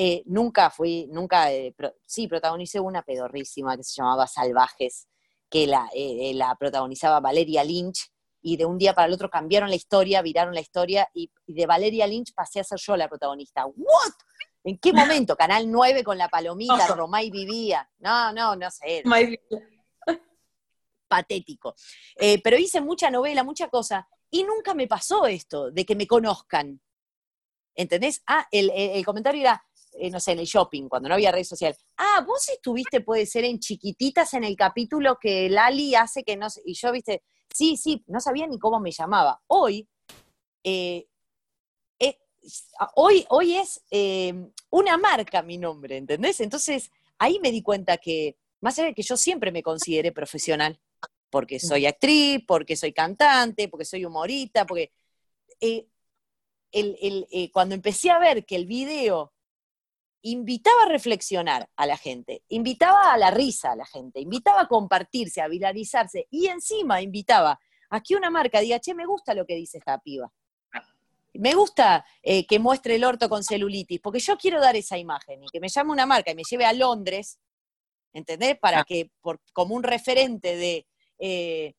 eh, nunca fui, nunca, eh, sí, protagonicé una pedorrísima que se llamaba Salvajes, que la, eh, la, protagonizaba Valeria Lynch, y de un día para el otro cambiaron la historia, viraron la historia, y, de Valeria Lynch pasé a ser yo la protagonista. ¿What? ¿En qué momento? Canal 9 con la palomita, Romay vivía. No, no, no sé. Patético. pero hice mucha novela, mucha cosa, y nunca me pasó esto de que me conozcan. ¿Entendés? Ah, el, el comentario era, eh, no sé, en el shopping, cuando no había red social. Ah, vos estuviste, puede ser, en chiquititas en el capítulo que Lali hace que no sé, y yo, viste, sí, sí, no sabía ni cómo me llamaba. Hoy, eh, eh, hoy, hoy es una marca mi nombre, ¿entendés? Entonces, ahí me di cuenta que, más allá de que yo siempre me consideré profesional, porque soy actriz, porque soy cantante, porque soy humorista, porque... cuando empecé a ver que el video invitaba a reflexionar a la gente, invitaba a la risa a la gente, invitaba a compartirse, a viralizarse y encima invitaba a que una marca diga, che, me gusta lo que dice esta piba. Me gusta eh, que muestre el orto con celulitis, porque yo quiero dar esa imagen y que me llame una marca y me lleve a Londres, ¿entendés? Para ah. que, por, como un referente de eh,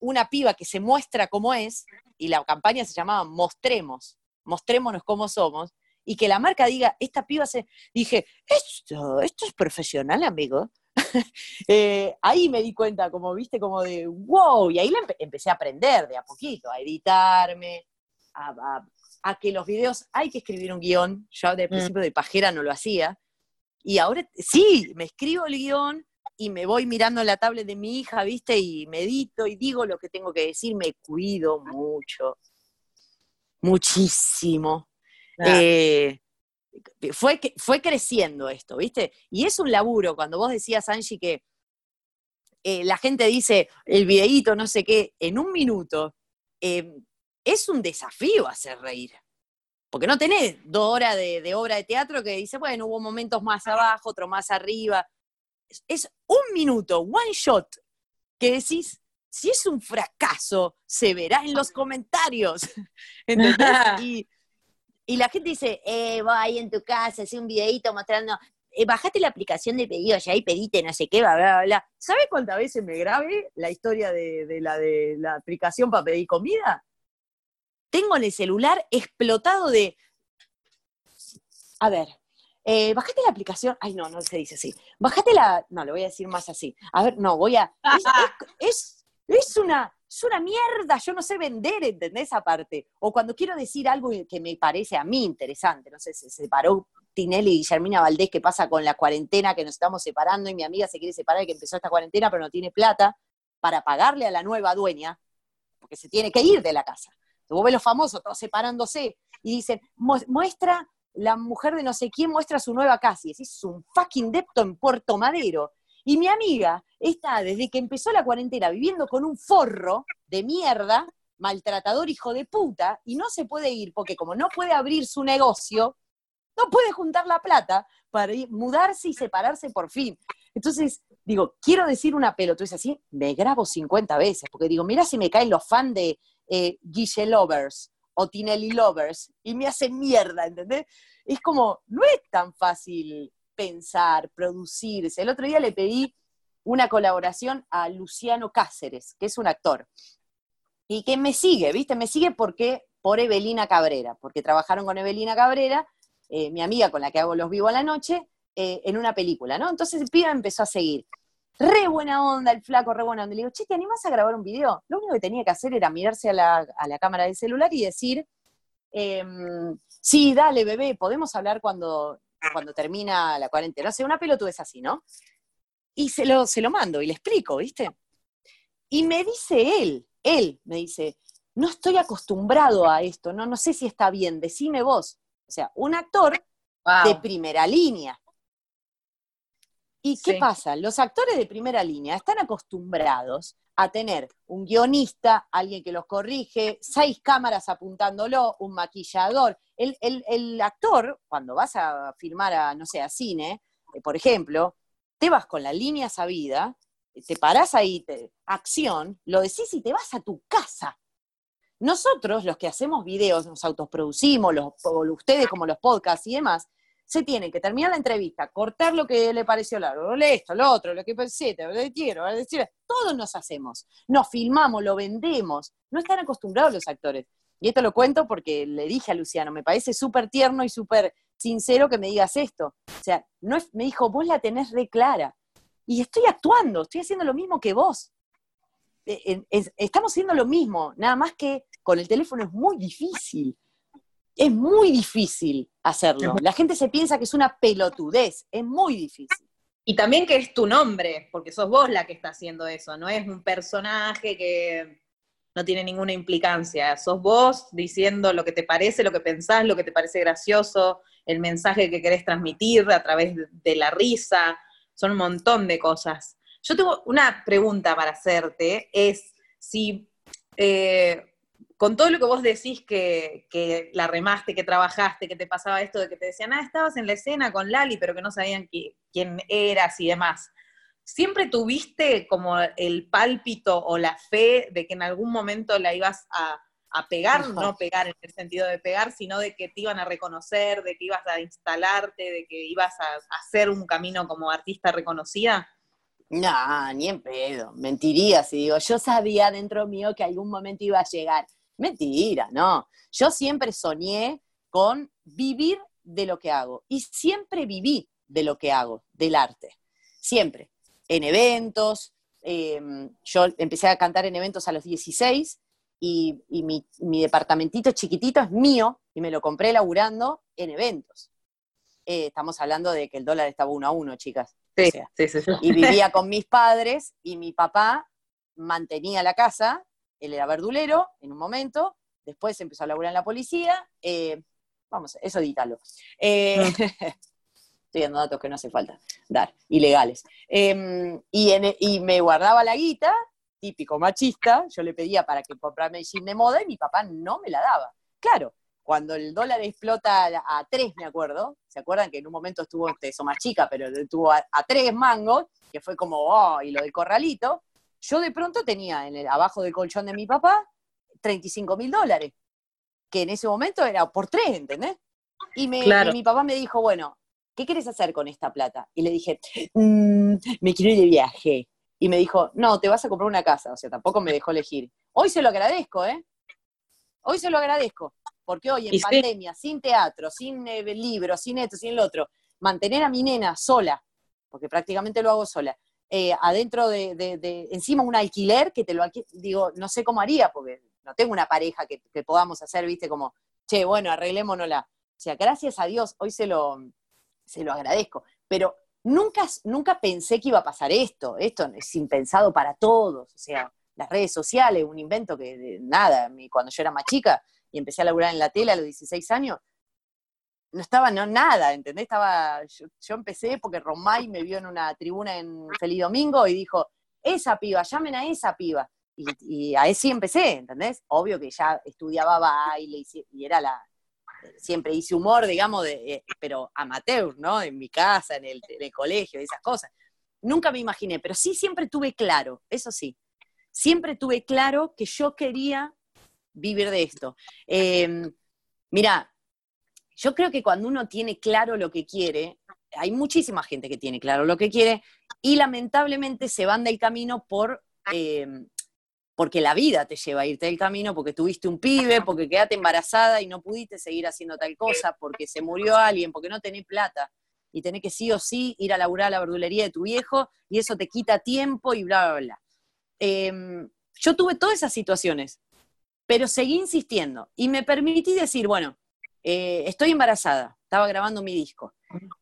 una piba que se muestra como es, y la campaña se llamaba Mostremos, mostrémonos cómo somos, y que la marca diga, esta piba se... Dije, esto, esto es profesional, amigo. <laughs> Eh, ahí me di cuenta, como viste, como de, wow, y ahí empecé a aprender de a poquito, a editarme, a, que los videos hay que escribir un guion. Yo de mm. principio de pajera no lo hacía. Y ahora sí, me escribo el guion y me voy mirando la tablet de mi hija, viste, y medito y digo lo que tengo que decir, me cuido mucho, muchísimo. Eh, fue, fue creciendo esto, ¿viste? Y es un laburo, cuando vos decías, Angie, que eh, la gente dice el videíto, no sé qué, en un minuto, em, es un desafío hacer reír. Porque no tenés dos horas de, obra de teatro que dice, bueno, hubo momentos más abajo, otro más arriba. Es, un minuto, one shot, que decís, si es un fracaso, se verá en los comentarios. <laughs> <laughs> Y, y la gente dice, eh, va ahí en tu casa, hace un videito mostrando, eh, bajate la aplicación de pedidos y ahí pedite no sé qué, bla, bla, bla. ¿Sabes cuántas veces me grabé la historia de, la de la aplicación para pedir comida? Tengo en el celular explotado de, a ver, eh, bajate la aplicación, ay no, no se dice así, bajate la, no, lo voy a decir más así, a ver, no, voy a, es, <laughs> es, una, es una mierda, yo no sé vender, ¿entendés esa parte? O cuando quiero decir algo que me parece a mí interesante, no sé, se separó Tinelli y Guillermina Valdés, ¿qué pasa con la cuarentena que nos estamos separando y mi amiga se quiere separar y que empezó esta cuarentena pero no tiene plata para pagarle a la nueva dueña, porque se tiene que ir de la casa. Vos ves los famosos todos separándose y dicen, muestra la mujer de no sé quién muestra su nueva casa. Y es un fucking depto en Puerto Madero. Y mi amiga está desde que empezó la cuarentena viviendo con un forro de mierda, maltratador hijo de puta, y no se puede ir porque como no puede abrir su negocio, no puede juntar la plata para ir, mudarse y separarse por fin. Entonces, digo, quiero decir una pelota, es así, me grabo 50 veces, porque digo, mira si me caen los fans de eh, Guille Lovers, o Tinelli Lovers y me hacen mierda, ¿entendés? Es como, no es tan fácil pensar, producirse. El otro día le pedí una colaboración a Luciano Cáceres, que es un actor, y que me sigue, ¿viste? Me sigue porque por Evelina Cabrera, porque trabajaron con Evelina Cabrera, eh, mi amiga con la que hago los vivos a la noche, eh, en una película, ¿no? Entonces el pibe empezó a seguir re buena onda, el flaco, re buena onda. Le digo, che, ¿te animás a grabar un video? Lo único que tenía que hacer era mirarse a la, cámara del celular y decir, em, sí, dale, bebé, podemos hablar cuando, cuando termina la cuarentena. No sé, una es así, ¿no? Y se lo, se lo mando y le explico, ¿viste? Y me dice él, él me dice, no estoy acostumbrado a esto, no, no sé si está bien, decime vos. O sea, un actor de primera línea. ¿Y qué pasa? Los actores de primera línea están acostumbrados a tener un guionista, alguien que los corrige, seis cámaras apuntándolo, un maquillador. El, actor, cuando vas a filmar a, no sé, a cine, eh, por ejemplo, te vas con la línea sabida, te parás ahí, te, acción, lo decís y te vas a tu casa. Nosotros, los que hacemos videos, nos autoproducimos, los, ustedes como los podcasts y demás, se tiene que terminar la entrevista, cortar lo que le pareció largo, esto, lo otro, lo que pensé, lo que quiero, decir, todos nos hacemos, nos filmamos, lo vendemos, no están acostumbrados los actores. Y esto lo cuento porque le dije a Luciano, me parece súper tierno y súper sincero que me digas esto. O sea, no me dijo, vos la tenés re clara. Y estoy actuando, estoy haciendo lo mismo que vos. E, estamos haciendo lo mismo, nada más que con el teléfono es muy difícil es muy difícil hacerlo. La gente se piensa que es una pelotudez, es muy difícil. Y también que es tu nombre, porque sos vos la que está haciendo eso, no es un personaje que no tiene ninguna implicancia. Sos vos diciendo lo que te parece, lo que pensás, lo que te parece gracioso, el mensaje que querés transmitir a través de la risa, son un montón de cosas. Yo tengo una pregunta para hacerte, es si eh, con todo lo que vos decís que, la remaste, que trabajaste, que te pasaba esto de que te decían, ah, estabas en la escena con Lali, pero que no sabían quién eras y demás. ¿Siempre tuviste como el pálpito o la fe de que en algún momento la ibas a, pegar, no pegar en el sentido de pegar, sino de que te iban a reconocer, de que ibas a instalarte, de que ibas a, hacer un camino como artista reconocida? No, ni en pedo, mentiría si digo, yo sabía dentro mío que algún momento iba a llegar. Mentira, no. Yo siempre soñé con vivir de lo que hago y siempre viví de lo que hago, del arte. Siempre. En eventos. Em, yo empecé a cantar en eventos a los 16 y, mi, departamentito chiquitito es mío y me lo compré laburando en eventos. Eh, estamos hablando de que el dólar estaba uno a uno, chicas. Sí, sí, sí. Y vivía con mis padres y mi papá mantenía la casa él era verdulero en un momento, después empezó a laburar en la policía, eh, vamos, eso edítalo. Eh, mm. <laughs> estoy dando datos que no hace falta dar, ilegales. Em, y, me guardaba la guita, típico machista, yo le pedía para que comprarme el jean de moda y mi papá no me la daba. Claro, cuando el dólar explota a, tres, me acuerdo, ¿se acuerdan que en un momento estuvo, eso más chica, pero estuvo a, a tres mangos, que fue como, oh, y lo del corralito, yo de pronto tenía en el, abajo del colchón de mi papá 35 mil dólares, que en ese momento era por tres, ¿entendés? Y, mi papá me dijo, bueno, ¿qué quieres hacer con esta plata? Y le dije, mm, me quiero ir de viaje. Y me dijo, no, te vas a comprar una casa. O sea, tampoco me dejó elegir. Hoy se lo agradezco, ¿eh? Hoy se lo agradezco. Porque hoy en pandemia, sin teatro, sin eh, libros, sin esto, sin el otro, mantener a mi nena sola, porque prácticamente lo hago sola, eh, adentro de, encima un alquiler que te lo digo, no sé cómo haría, porque no tengo una pareja que, podamos hacer, viste, como, che, bueno, arreglémonosla. O sea, gracias a Dios, hoy se lo, se lo agradezco, pero nunca, nunca pensé que iba a pasar esto, esto es impensado para todos, o sea, las redes sociales, un invento que nada, cuando yo era más chica y empecé a laburar en la tele a los 16 años, no estaba no, nada, ¿entendés? Estaba, yo, empecé porque Romay me vio en una tribuna en Feliz Domingo y dijo, esa piba, llamen a esa piba. Y, y ahí sí empecé, ¿entendés? Obvio que ya estudiaba baile y, y era la, siempre hice humor, digamos, de, eh, pero amateur, ¿no? En mi casa, en el, en el colegio, esas cosas. Nunca me imaginé, pero sí siempre tuve claro, eso sí, siempre tuve claro que yo quería vivir de esto. Eh, mira, yo creo que cuando uno tiene claro lo que quiere, hay muchísima gente que tiene claro lo que quiere y lamentablemente se van del camino por eh, porque la vida te lleva a irte del camino, porque tuviste un pibe, porque quedaste embarazada y no pudiste seguir haciendo tal cosa, porque se murió alguien, porque no tenés plata y tenés que sí o sí ir a laburar a la verdulería de tu viejo y eso te quita tiempo y bla, bla, bla. Em, yo tuve todas esas situaciones, pero seguí insistiendo y me permití decir, bueno, eh, estoy embarazada, estaba grabando mi disco,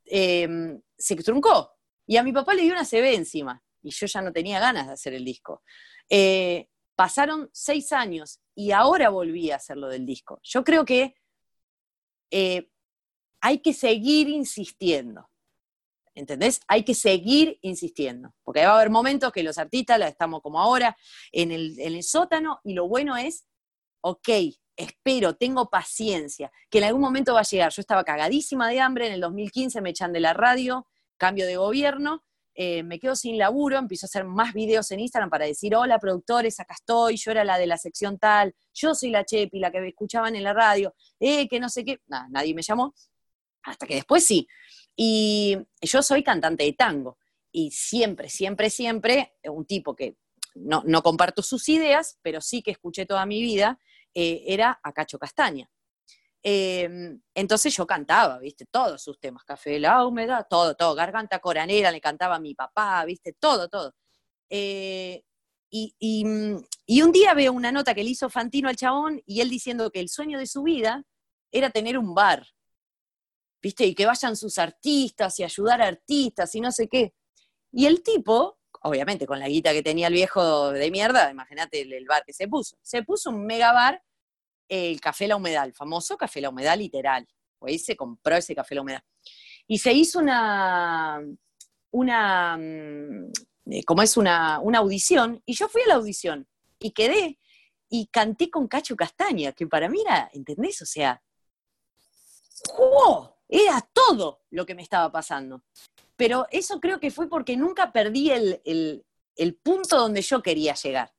em, se truncó y a mi papá le dio una CB encima y yo ya no tenía ganas de hacer el disco. Eh, pasaron seis años y ahora volví a hacer lo del disco. Yo creo que eh, hay que seguir insistiendo. ¿Entendés? Hay que seguir insistiendo, porque va a haber momentos que los artistas estamos como ahora en el, en el sótano y lo bueno es, ok, espero, tengo paciencia, que en algún momento va a llegar. Yo estaba cagadísima de hambre, en el 2015 me echan de la radio, cambio de gobierno, eh, me quedo sin laburo, empiezo a hacer más videos en Instagram para decir, hola productores, acá estoy, yo era la de la sección tal, yo soy la Chepi, la que escuchaban en la radio, eh, que no sé qué, nada, nadie me llamó, hasta que después sí. Y yo soy cantante de tango. Y siempre, siempre, siempre, un tipo que no, comparto sus ideas, pero sí que escuché toda mi vida, eh, era a Cacho Castaña. Em, entonces yo cantaba, viste, todos sus temas, Café de la Húmeda, todo, todo, Garganta Coranera, le cantaba a mi papá, viste, todo, todo. Eh, y, y, un día veo una nota que le hizo Fantino al chabón y él diciendo que el sueño de su vida era tener un bar. ¿viste? Y que vayan sus artistas y ayudar a artistas y no sé qué. Y el tipo, obviamente con la guita que tenía el viejo de mierda, imagínate el, bar que se puso. Se puso un mega bar, el Café La Humedad, el famoso Café La Humedad literal. Pues se compró ese Café La Humedad. Y se hizo una, una, mm, eh, como es una, una audición, y yo fui a la audición y quedé y canté con Cacho Castaña, que para mí era, ¿entendés? O sea, ¡oh! Era todo lo que me estaba pasando. Pero eso creo que fue porque nunca perdí el, punto donde yo quería llegar.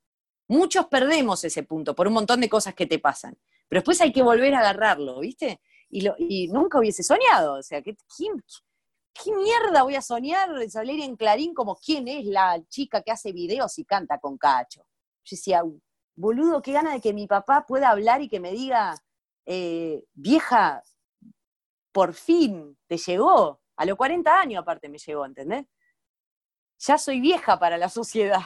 Muchos perdemos ese punto por un montón de cosas que te pasan. Pero después hay que volver a agarrarlo, ¿viste? Y, nunca hubiese soñado. O sea, ¿qué, ¿qué, mierda voy a soñar salir en Clarín como quién es la chica que hace videos y canta con Cacho? Yo decía, boludo, qué gana de que mi papá pueda hablar y que me diga, eh, vieja, por fin te llegó. A los 40 años aparte me llegó, ¿entendés? Ya soy vieja para la sociedad.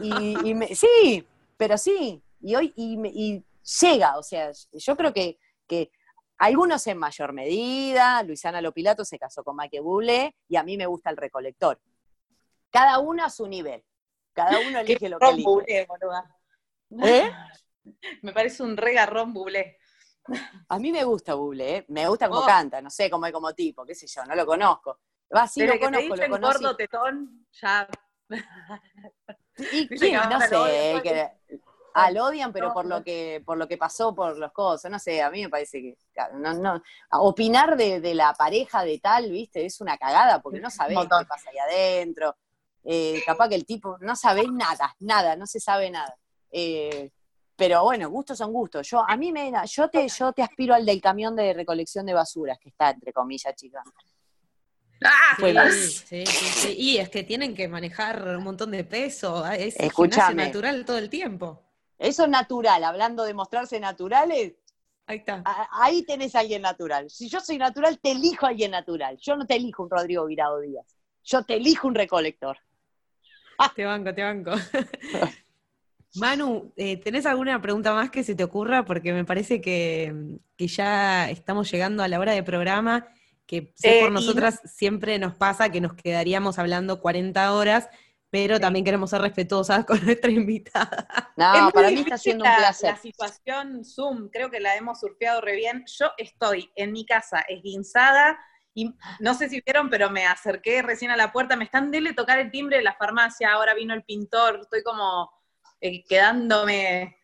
Y, <laughs> sí, pero sí, y hoy y, llega, o sea, yo creo que, que algunos en mayor medida, Luisana Lopilato se casó con Mike Bublé y a mí me gusta el recolector. Cada uno a su nivel, cada uno <laughs> elige lo que elige. ¿Eh? <laughs> Me parece un regarrón Bublé. A mí me gusta Buble, ¿eh? me gusta cómo oh. canta, no sé cómo es como tipo, qué sé yo, no lo conozco. Va, sí lo conozco, lo conozco. gordo tetón, ya. ¿Y quién? No sé, que, al odian, pero por lo que por lo que pasó, por los cosas, no sé, a mí me parece que no, no, opinar de, la pareja de tal, viste, es una cagada, porque no sabés qué pasa ahí adentro. Eh, capaz que el tipo no sabe nada, nada, no se sabe nada. Eh, pero bueno, gustos son gustos. Yo, a mí me, yo te, yo te aspiro al del camión de recolección de basuras, que está entre comillas, chicas. Ah, sí, sí, sí, Y es que tienen que manejar un montón de peso. Es natural todo el tiempo. Eso es natural, hablando de mostrarse naturales, Ahí está. Ahí tenés a alguien natural. Si yo soy natural, te elijo a alguien natural. Yo no te elijo un Rodrigo Virado Díaz. Yo te elijo un recolector. Te banco, te banco. <laughs> Manu, eh, ¿tenés alguna pregunta más que se te ocurra? Porque me parece que, ya estamos llegando a la hora de programa, que por eh, nosotras siempre nos pasa que nos quedaríamos hablando 40 horas, pero también queremos ser respetuosas <laughs> con nuestra invitada. No, para mí está siendo un placer. La situación Zoom, creo que la hemos surfeado re bien. Yo estoy en mi casa esguinzada y no sé si vieron, pero me acerqué recién a la puerta, me están dele tocar el timbre de la farmacia, ahora vino el pintor, estoy como eh, quedándome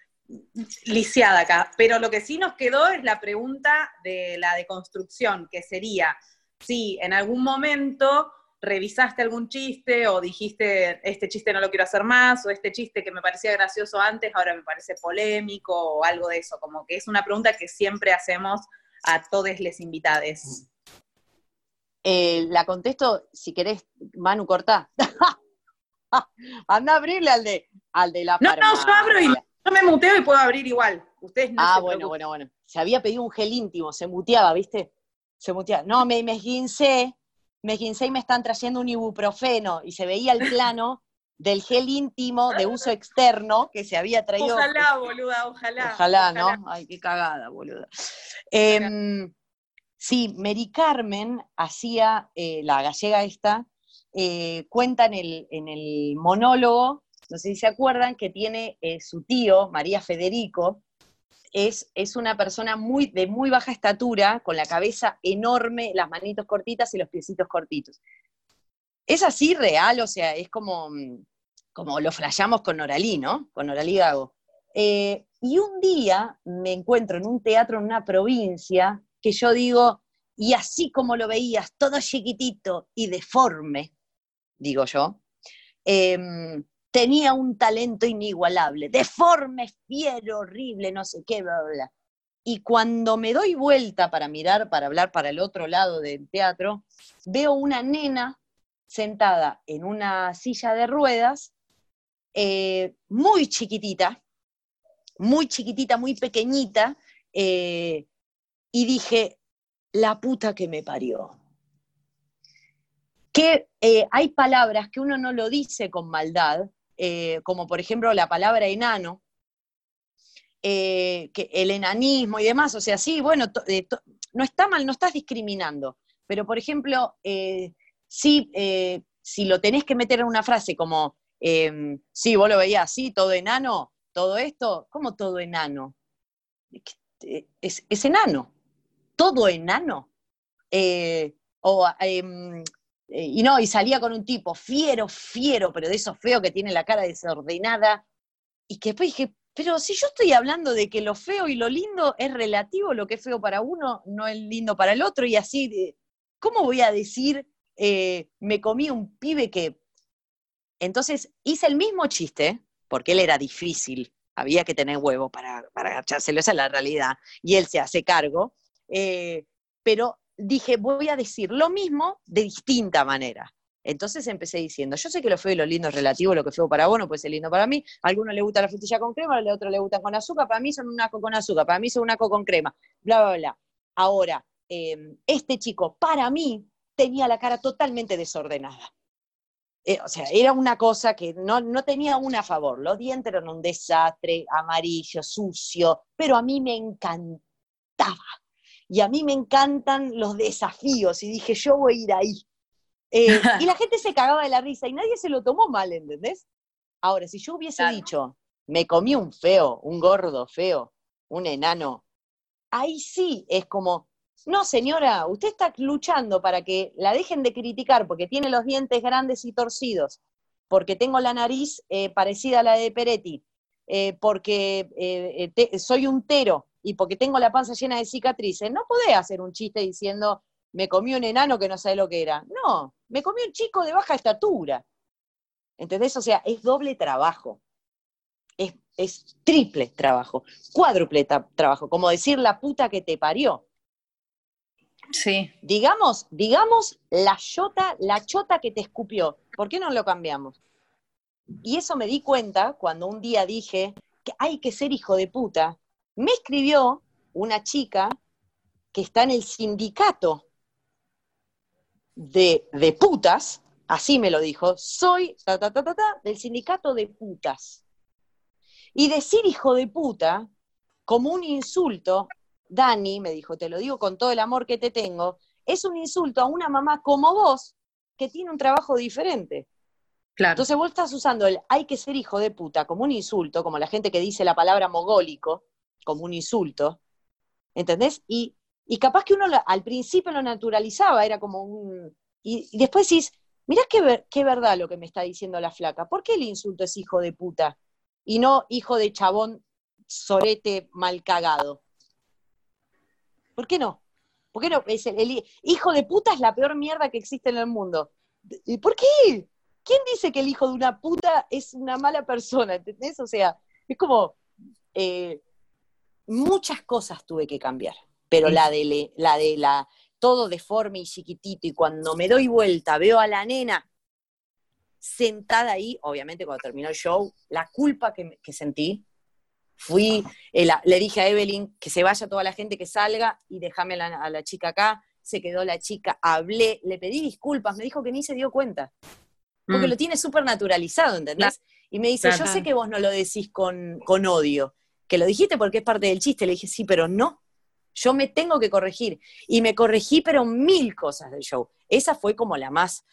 lisiada acá. Pero lo que sí nos quedó es la pregunta de la deconstrucción, que sería si en algún momento revisaste algún chiste o dijiste, este chiste no lo quiero hacer más, o este chiste que me parecía gracioso antes, ahora me parece polémico, o algo de eso, como que es una pregunta que siempre hacemos a todos les invitades. Eh, la contesto, si querés, Manu, cortá. <laughs> <laughs> Anda a abrirle al de, al de la No, no, yo abro y yo me muteo y puedo abrir igual. Ustedes no Ah, bueno, bueno, bueno. Se había pedido un gel íntimo, se muteaba, ¿viste? Se muteaba. No, me, me esguincé, me esguincé y me están trayendo un ibuprofeno y se veía el plano del gel íntimo de uso externo que se había traído. Ojalá, boluda, ojalá. Ojalá, ¿no? Ay, qué cagada, boluda. Em, sí, Mary Carmen hacía, eh, la gallega esta, eh, cuenta en el, monólogo, no sé si se acuerdan, que tiene eh, su tío, María Federico, es, es, una persona muy, de muy baja estatura, con la cabeza enorme, las manitos cortitas y los piecitos cortitos. Es así real, o sea, es como, como lo flayamos con Noralí, ¿no? Con Noralí Gago. Eh, y un día me encuentro en un teatro en una provincia que yo digo, y así como lo veías, todo chiquitito y deforme, digo yo, em, tenía un talento inigualable, deforme, fiero, horrible, no sé qué, bla, bla, Y cuando me doy vuelta para mirar, para hablar para el otro lado del teatro, veo una nena sentada en una silla de ruedas, eh, muy chiquitita, muy chiquitita, muy pequeñita, eh, y dije, la puta que me parió que eh, hay palabras que uno no lo dice con maldad, eh, como por ejemplo la palabra enano, eh, que el enanismo y demás, o sea, sí, bueno, no está mal, no estás discriminando, pero por ejemplo, sí, si lo tenés que meter en una frase como, em, sí, vos lo veías así, todo enano, todo esto, ¿cómo todo enano? Es, es enano, todo enano. o em, eh, y no, y salía con un tipo fiero, fiero, pero de esos feos que tiene la cara desordenada, y que después dije, pero si yo estoy hablando de que lo feo y lo lindo es relativo, lo que es feo para uno no es lindo para el otro, y así, ¿cómo voy a decir, eh, me comí un pibe que... Entonces hice el mismo chiste, porque él era difícil, había que tener huevo para, para agachárselo, esa es la realidad, y él se hace cargo, eh, pero dije, voy a decir lo mismo de distinta manera. Entonces empecé diciendo, yo sé que lo feo y lo lindo es relativo, lo que feo para vos puede ser lindo para mí. A algunos le gusta la frutilla con crema, a otros le gusta con azúcar, para mí son un aco con azúcar, para mí son un aco con crema, bla, bla, bla. Ahora, em, este chico, para mí, tenía la cara totalmente desordenada. Eh, o sea, era una cosa que no, no tenía una a favor. Los dientes eran un desastre, amarillo, sucio, pero a mí me encantaba y a mí me encantan los desafíos, y dije, yo voy a ir ahí. Eh, y la <laughs> gente se cagaba de la risa y nadie se lo tomó mal, ¿entendés? Ahora, si yo hubiese dicho, me comí un feo, un gordo feo, un enano, ahí sí es como, no señora, usted está luchando para que la dejen de criticar porque tiene los dientes grandes y torcidos, porque tengo la nariz eh, parecida a la de Peretti, eh, porque soy un tero, y porque tengo la panza llena de cicatrices, no podés hacer un chiste diciendo, me comí un enano que no sabe lo que era. No, me comí un chico de baja estatura. ¿Entendés? O sea, es doble trabajo. Es, es triple trabajo, cuádruple trabajo, como decir la puta que te parió. Sí. Digamos, digamos la chota, la chota que te escupió. ¿Por qué no lo cambiamos? Y eso me di cuenta cuando un día dije que hay que ser hijo de puta me escribió una chica que está en el sindicato de, de putas, así me lo dijo, soy ta, ta, ta, ta, ta, del sindicato de putas. Y decir hijo de puta como un insulto, Dani me dijo, te lo digo con todo el amor que te tengo, es un insulto a una mamá como vos que tiene un trabajo diferente. Claro. Entonces vos estás usando el hay que ser hijo de puta como un insulto, como la gente que dice la palabra mogólico, como un insulto, ¿entendés? Y, y capaz que uno al principio lo naturalizaba, era como un... Y, después decís, mirá qué, qué verdad lo que me está diciendo la flaca, ¿por qué el insulto es hijo de puta y no hijo de chabón sorete mal cagado? ¿Por qué no? ¿Por qué no? Es el hijo de puta es la peor mierda que existe en el mundo. ¿Y por qué? ¿Quién dice que el hijo de una puta es una mala persona? ¿Entendés? O sea, es como eh, muchas cosas tuve que cambiar, pero Sí. la de la de la todo deforme y chiquitito y cuando me doy vuelta veo a la nena sentada ahí, obviamente cuando terminó el show, la culpa que, me- que sentí, fui, eh, la- le dije a Evelyn que se vaya toda la gente que salga y déjame a la, a la chica acá, se quedó la chica, hablé, le pedí disculpas, me dijo que ni se dio cuenta, porque Mm. lo tiene súper naturalizado, ¿entendés? Y me dice, Claro. yo sé que vos no lo decís con, con odio, que lo dijiste porque es parte del chiste, le dije, sí, pero no, yo me tengo que corregir. Y me corregí, pero mil cosas del show. Esa fue como la más,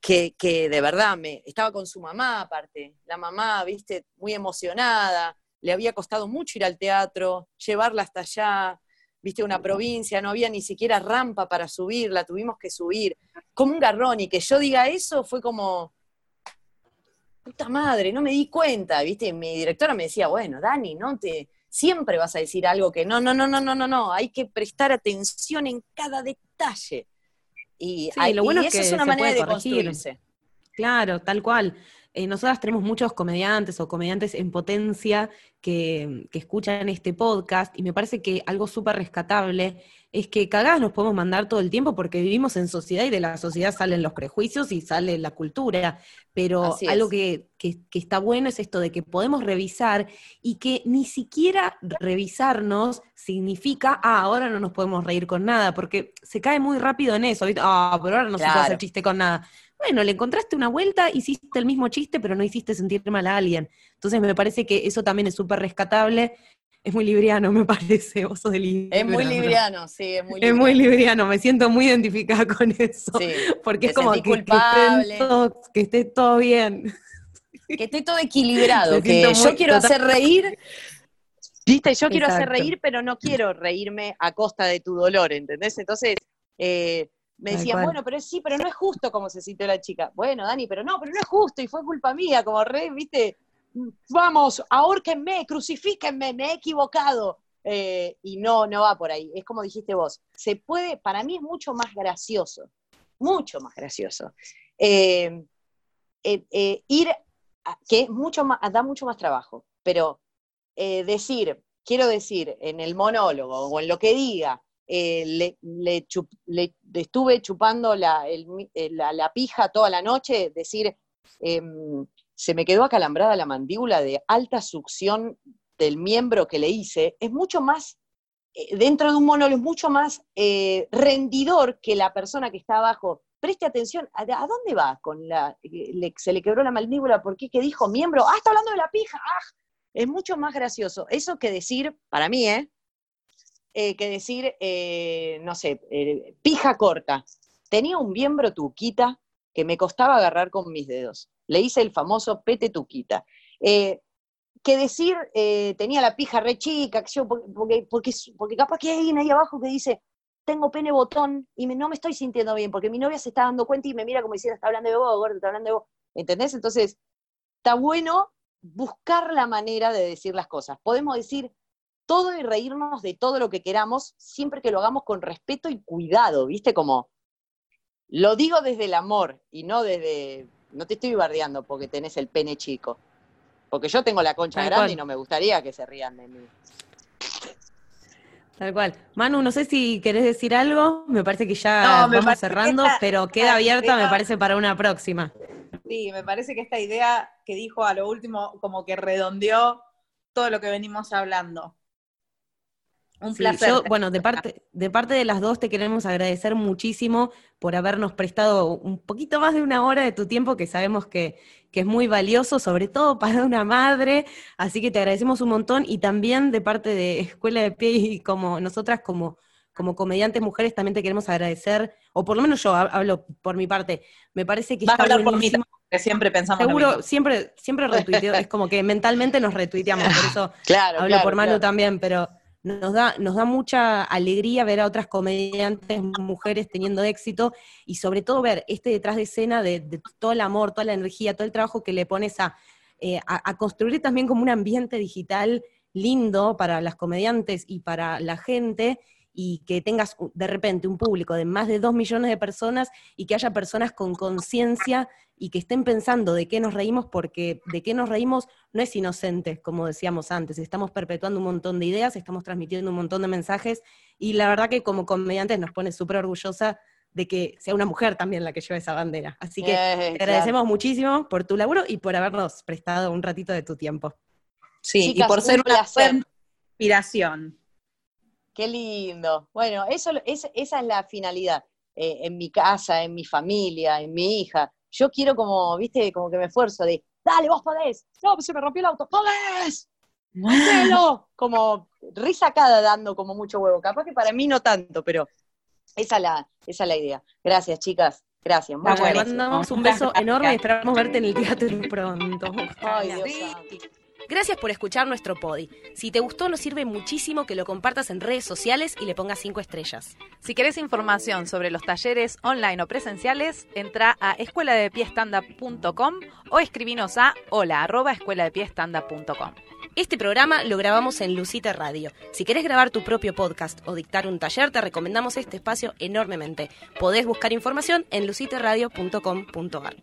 que, que de verdad, me estaba con su mamá aparte, la mamá, viste, muy emocionada, le había costado mucho ir al teatro, llevarla hasta allá, viste, una provincia, no había ni siquiera rampa para subirla, tuvimos que subir, como un garrón, y que yo diga eso fue como, puta madre, no me di cuenta, viste, mi directora me decía, bueno, Dani, no te, siempre vas a decir algo que no, no, no, no, no, no, no, hay que prestar atención en cada detalle. Y, Sí, hay- lo bueno y es eso que es una manera de construirse. Claro, tal cual. Eh, nosotras tenemos muchos comediantes o comediantes en potencia que, que escuchan este podcast y me parece que algo súper rescatable es que cagadas nos podemos mandar todo el tiempo porque vivimos en sociedad y de la sociedad salen los prejuicios y sale la cultura, pero algo que, que- que está bueno es esto de que podemos revisar y que ni siquiera revisarnos significa, ah, ahora no nos podemos reír con nada, porque se cae muy rápido en eso, ah, pero ahora no se puede hacer chiste con nada. Bueno, le encontraste una vuelta, hiciste el mismo chiste, pero no hiciste sentir mal a alguien. Entonces me parece que eso también es súper rescatable. Es muy libriano, me parece, vos sos de Es muy Libra, ¿no? libriano, sí, es muy Es muy libriano, me siento muy identificada <laughs> con eso. Sí, porque es como que, esté todo bien. que esté todo equilibrado, que yo muy- quiero total- hacer reír, viste, yo quiero hacer reír, pero no quiero reírme a costa de tu dolor, ¿entendés? Entonces, eh, me decían, bueno, pero sí, pero no es justo como se sintió la chica. Bueno, Dani, pero no, pero no es justo y fue culpa mía, como re, viste, vamos, ahórquenme, crucifíquenme, me he equivocado. Eh, y no, no va por ahí. Es como dijiste vos. Se puede, para mí es mucho más gracioso, mucho más gracioso. Eh, eh, ir, que mucho más, da mucho más trabajo, pero decir, quiero decir, en el monólogo o en lo que diga, le, estuve chupando la- la pija toda la noche, decir, em, se me quedó acalambrada la mandíbula de alta succión del miembro que le hice, es mucho más, eh, dentro de un monólogo, es mucho más eh, rendidor que la persona que está abajo. Preste atención, ¿a, dónde va con la, eh, se le quebró la mandíbula? ¿Por qué? ¿Qué dijo? Miembro, ah, está hablando de la pija, ah, es mucho más gracioso. Eso que decir, para mí, ¿eh? Que decir, no sé, pija corta. Tenía un miembro tuquita que me costaba agarrar con mis dedos. Le hice el famoso pete tuquita. Eh, que decir, eh, tenía la pija re chica, porque, porque, porque capaz que hay alguien ahí abajo que dice, tengo pene botón y me- no me estoy sintiendo bien, porque mi novia se está dando cuenta y me mira como diciendo, está hablando de vos, gordo, está hablando de vos. ¿Entendés? Entonces, está bueno buscar la manera de decir las cosas. Podemos decir todo y reírnos de todo lo que queramos, siempre que lo hagamos con respeto y cuidado, ¿viste? Como, lo digo desde el amor y no desde, no te estoy bardeando porque tenés el pene chico. Porque yo tengo la concha Tal grande cual. y no me gustaría que se rían de mí. Tal cual. Manu, no sé si querés decir algo, me parece que ya No, vamos que cerrando, esta- pero queda abierta, me idea- parece, para una próxima. Sí, me parece que esta idea que dijo a lo último como que redondeó todo lo que venimos hablando. Un Sí, placer. yo, bueno, de parte, de parte de las dos te queremos agradecer muchísimo por habernos prestado un poquito más de una hora de tu tiempo, que sabemos que, que es muy valioso, sobre todo <laughs> para una madre. Así que te agradecemos un montón y también de parte de Escuela de Pie y como nosotras como, como comediantes mujeres también te queremos agradecer, o por lo menos yo hab- hablo por mi parte. Me parece que Vas a está hablar por mí que siempre pensamos lo Seguro, mismo. siempre, siempre retuiteo, es como que mentalmente nos retuiteamos, por <laughs> eso Claro, hablo claro, por Manu claro. también, pero nos da, nos da mucha alegría ver a otras comediantes mujeres teniendo éxito y sobre todo ver este detrás de escena de, todo el amor, toda la energía, todo el trabajo que le pones a, eh, a, a construir también como un ambiente digital lindo para las comediantes y para la gente y que tengas de repente un público de más de dos millones de personas y que haya personas con conciencia y que estén pensando de qué nos reímos, porque de qué nos reímos no es inocente, como decíamos antes, estamos perpetuando un montón de ideas, estamos transmitiendo un montón de mensajes, y la verdad que como comediantes nos pone súper orgullosa de que sea una mujer también la que lleva esa bandera. Así que Eh, te agradecemos muchísimo por tu laburo y por habernos prestado un ratito de tu tiempo. Sí, Chicas, y por un ser una inspiración. Qué lindo. Bueno, eso, es- esa es la finalidad. Eh, en mi casa, en mi familia, en mi hija. Yo quiero como, viste, como que me esfuerzo de, dale, vos podés. No, pues se me rompió el auto. ¡Podés! ¡Hacelo! Como risacada dando como mucho huevo. Capaz que para mí no tanto, pero esa es la, esa es la idea. Gracias, chicas. Gracias. Muchas Te mandamos un beso enorme y esperamos verte en el teatro pronto. Ay. Dios santo. Gracias por escuchar nuestro podi. Si te gustó, nos sirve muchísimo que lo compartas en redes sociales y le pongas cinco estrellas. Si querés información sobre los talleres online o presenciales, entra a escueladepiestanda.com o escribinos a hola arroba escueladepiestanda.com. Este programa lo grabamos en Lucita Radio. Si querés grabar tu propio podcast o dictar un taller, te recomendamos este espacio enormemente. Podés buscar información en luciteradio.com.ar.